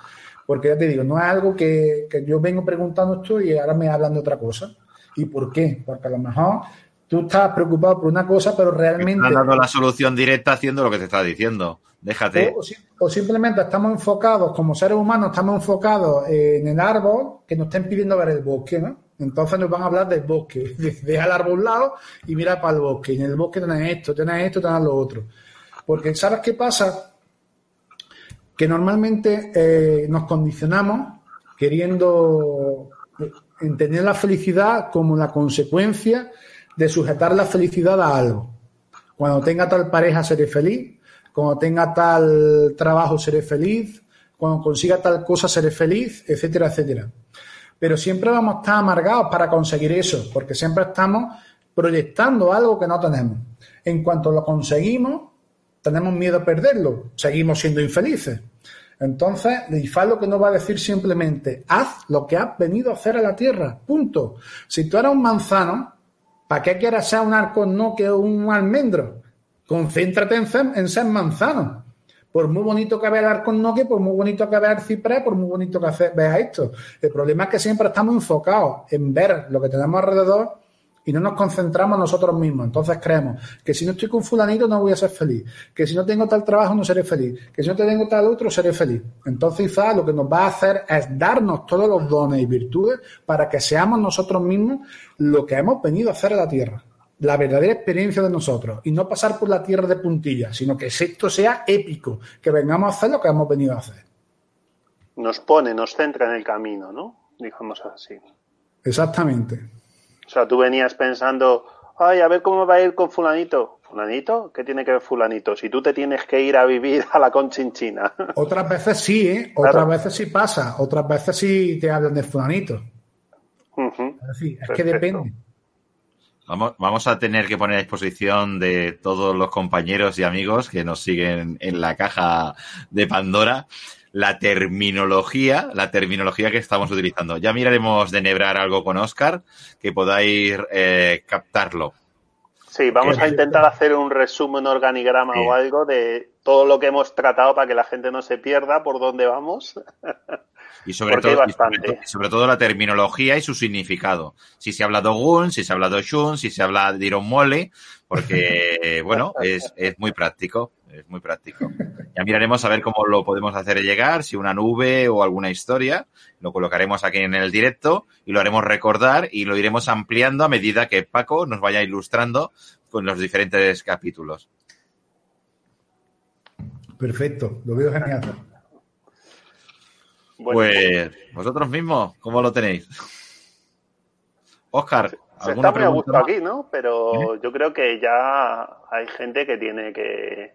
Porque ya te digo, no es algo que, que yo vengo preguntando esto y ahora me hablan de otra cosa. ¿Y por qué? Porque a lo mejor tú estás preocupado por una cosa, pero realmente... Estás dando la solución directa haciendo lo que te está diciendo. Déjate. O, simplemente estamos enfocados, como seres humanos, estamos enfocados en el árbol que nos estén pidiendo ver el bosque, ¿no? Entonces nos van a hablar del bosque. Deja el árbol a un lado y mira para el bosque. Y en el bosque tenés esto, tenés esto, tenés lo otro. Porque ¿sabes qué pasa? Que normalmente eh, nos condicionamos queriendo entender la felicidad como la consecuencia de sujetar la felicidad a algo. Cuando tenga tal pareja seré feliz, cuando tenga tal trabajo seré feliz, cuando consiga tal cosa seré feliz, etcétera, etcétera. Pero siempre vamos a estar amargados para conseguir eso, porque siempre estamos proyectando algo que no tenemos. En cuanto lo conseguimos, tenemos miedo a perderlo, seguimos siendo infelices. Entonces, IFA lo que nos va a decir simplemente, haz lo que has venido a hacer a la tierra, punto. Si tú eres un manzano, ¿Para qué quieras ser un arco no que un almendro? Concéntrate en ser manzano. Por muy bonito que vea el arco no que, por muy bonito que vea el ciprés, por muy bonito que vea esto. El problema es que siempre estamos enfocados en ver lo que tenemos alrededor y no nos concentramos nosotros mismos. Entonces creemos que si no estoy con fulanito no voy a ser feliz, que si no tengo tal trabajo no seré feliz, que si no tengo tal otro seré feliz. Entonces quizás lo que nos va a hacer es darnos todos los dones y virtudes para que seamos nosotros mismos lo que hemos venido a hacer a la tierra. La verdadera experiencia de nosotros y no pasar por la tierra de puntillas, sino que esto sea épico, que vengamos a hacer lo que hemos venido a hacer. Nos pone, nos centra en el camino, ¿no? Digamos así. Exactamente. O sea, tú venías pensando, ay, a ver cómo va a ir con fulanito. ¿Fulanito? ¿Qué tiene que ver fulanito? Si tú te tienes que ir a vivir a la conchinchina. Otras veces sí, ¿eh? Otras veces sí pasa. Otras veces sí te hablan de fulanito. es que depende. Vamos, vamos a tener que poner a disposición de todos los compañeros y amigos que nos siguen en la caja de Pandora la terminología, la terminología que estamos utilizando. Ya miraremos de enhebrar algo con Oscar que podáis eh, captarlo. Sí, vamos a intentar hacer un resumen, organigrama o algo de todo lo que hemos tratado para que la gente no se pierda por dónde vamos. Y sobre, todo, sobre, todo, la terminología y su significado. Si se habla de Ogun, si se habla de Shun, si se habla de Iron Mole, porque, bueno, es, es muy práctico es muy práctico. Ya miraremos a ver cómo lo podemos hacer llegar, si una nube o alguna historia. Lo colocaremos aquí en el directo y lo haremos recordar y lo iremos ampliando a medida que Paco nos vaya ilustrando con los diferentes capítulos. Perfecto, lo veo genial. Pues vosotros mismos, ¿cómo lo tenéis? Oscar, Se está muy a gusto aquí, ¿no? Pero yo creo que ya hay gente que tiene que,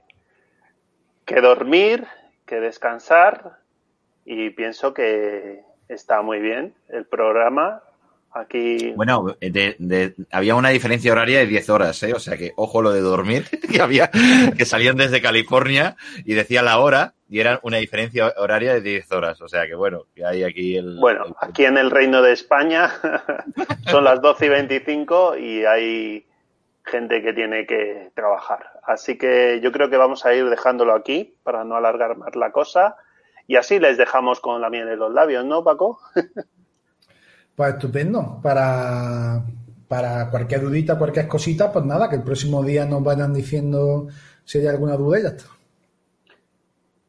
que dormir, que descansar y pienso que está muy bien el programa Aquí. Bueno, había una diferencia horaria de 10 horas, ¿eh? O sea que, ojo lo de dormir, que había, que salían desde California y decía la hora y era una diferencia horaria de 10 horas. O sea que, bueno, que hay aquí el. Bueno, aquí en el Reino de España son las 12 y 25 y hay gente que tiene que trabajar. Así que yo creo que vamos a ir dejándolo aquí para no alargar más la cosa. Y así les dejamos con la miel en los labios, ¿no, Paco? Pues estupendo. Para, para cualquier dudita, cualquier cosita, pues nada, que el próximo día nos vayan diciendo si hay alguna duda y ya está.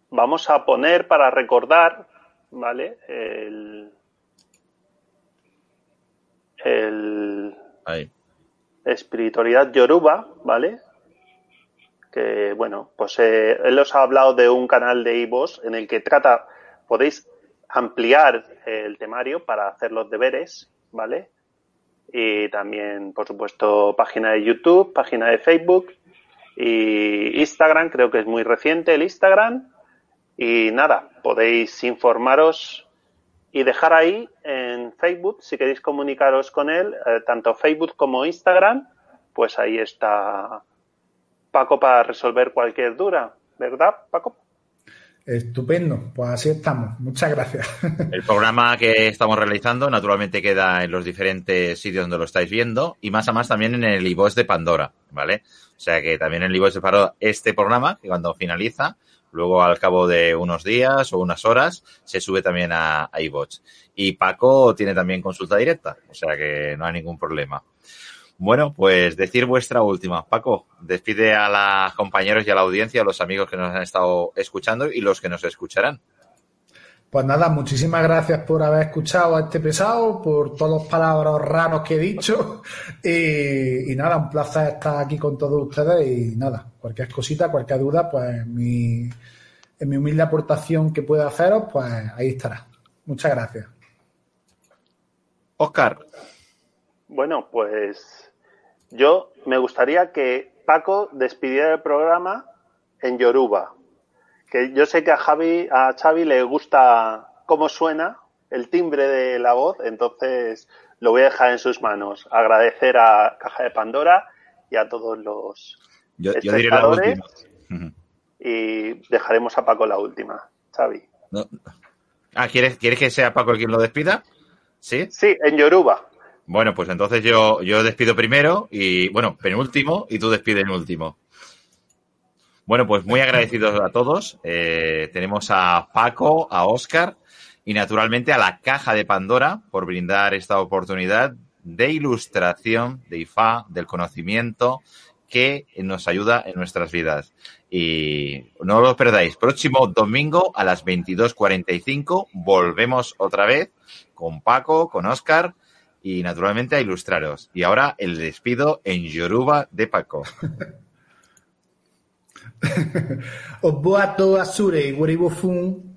Vamos a poner para recordar, ¿vale? El. El. Espiritualidad Yoruba, ¿vale? Que bueno, pues eh, él os ha hablado de un canal de Ivos en el que trata, podéis ampliar el temario para hacer los deberes, ¿vale? Y también, por supuesto, página de YouTube, página de Facebook y Instagram, creo que es muy reciente el Instagram. Y nada, podéis informaros y dejar ahí en Facebook, si queréis comunicaros con él, eh, tanto Facebook como Instagram, pues ahí está Paco para resolver cualquier duda, ¿verdad, Paco? Estupendo, pues así estamos. Muchas gracias. El programa que estamos realizando naturalmente queda en los diferentes sitios donde lo estáis viendo y más a más también en el iVoox de Pandora, ¿vale? O sea que también en el iVoox de Pandora este programa, que cuando finaliza, luego al cabo de unos días o unas horas, se sube también a, a iVoox. Y Paco tiene también consulta directa, o sea que no hay ningún problema. Bueno, pues decir vuestra última. Paco, despide a los compañeros y a la audiencia, a los amigos que nos han estado escuchando y los que nos escucharán. Pues nada, muchísimas gracias por haber escuchado a este pesado, por todos los palabras raros que he dicho. Y, nada, un placer estar aquí con todos ustedes. Y nada, cualquier cosita, cualquier duda, pues mi, en mi humilde aportación que pueda haceros, pues ahí estará. Muchas gracias. Oscar. Bueno, pues yo me gustaría que Paco despidiera el programa en Yoruba. Que yo sé que a Javi, a Xavi le gusta cómo suena el timbre de la voz, entonces lo voy a dejar en sus manos. Agradecer a Caja de Pandora y a todos los yo, espectadores. Y dejaremos a Paco la última. Xavi. Ah, ¿quieres, ¿quieres que sea Paco el quien lo despida? Sí. Sí, en Yoruba. Bueno, pues entonces yo, yo despido primero y, bueno, penúltimo y tú despides en último. Bueno, pues muy agradecidos a todos. Eh, tenemos a Paco, a Oscar y naturalmente a la caja de Pandora por brindar esta oportunidad de ilustración, de IFA, del conocimiento que nos ayuda en nuestras vidas. Y no lo perdáis. Próximo domingo a las 22.45 volvemos otra vez con Paco, con Oscar y naturalmente a ilustraros. Y ahora el despido en Yoruba de Paco. obboato azurei, Guaribofun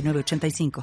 85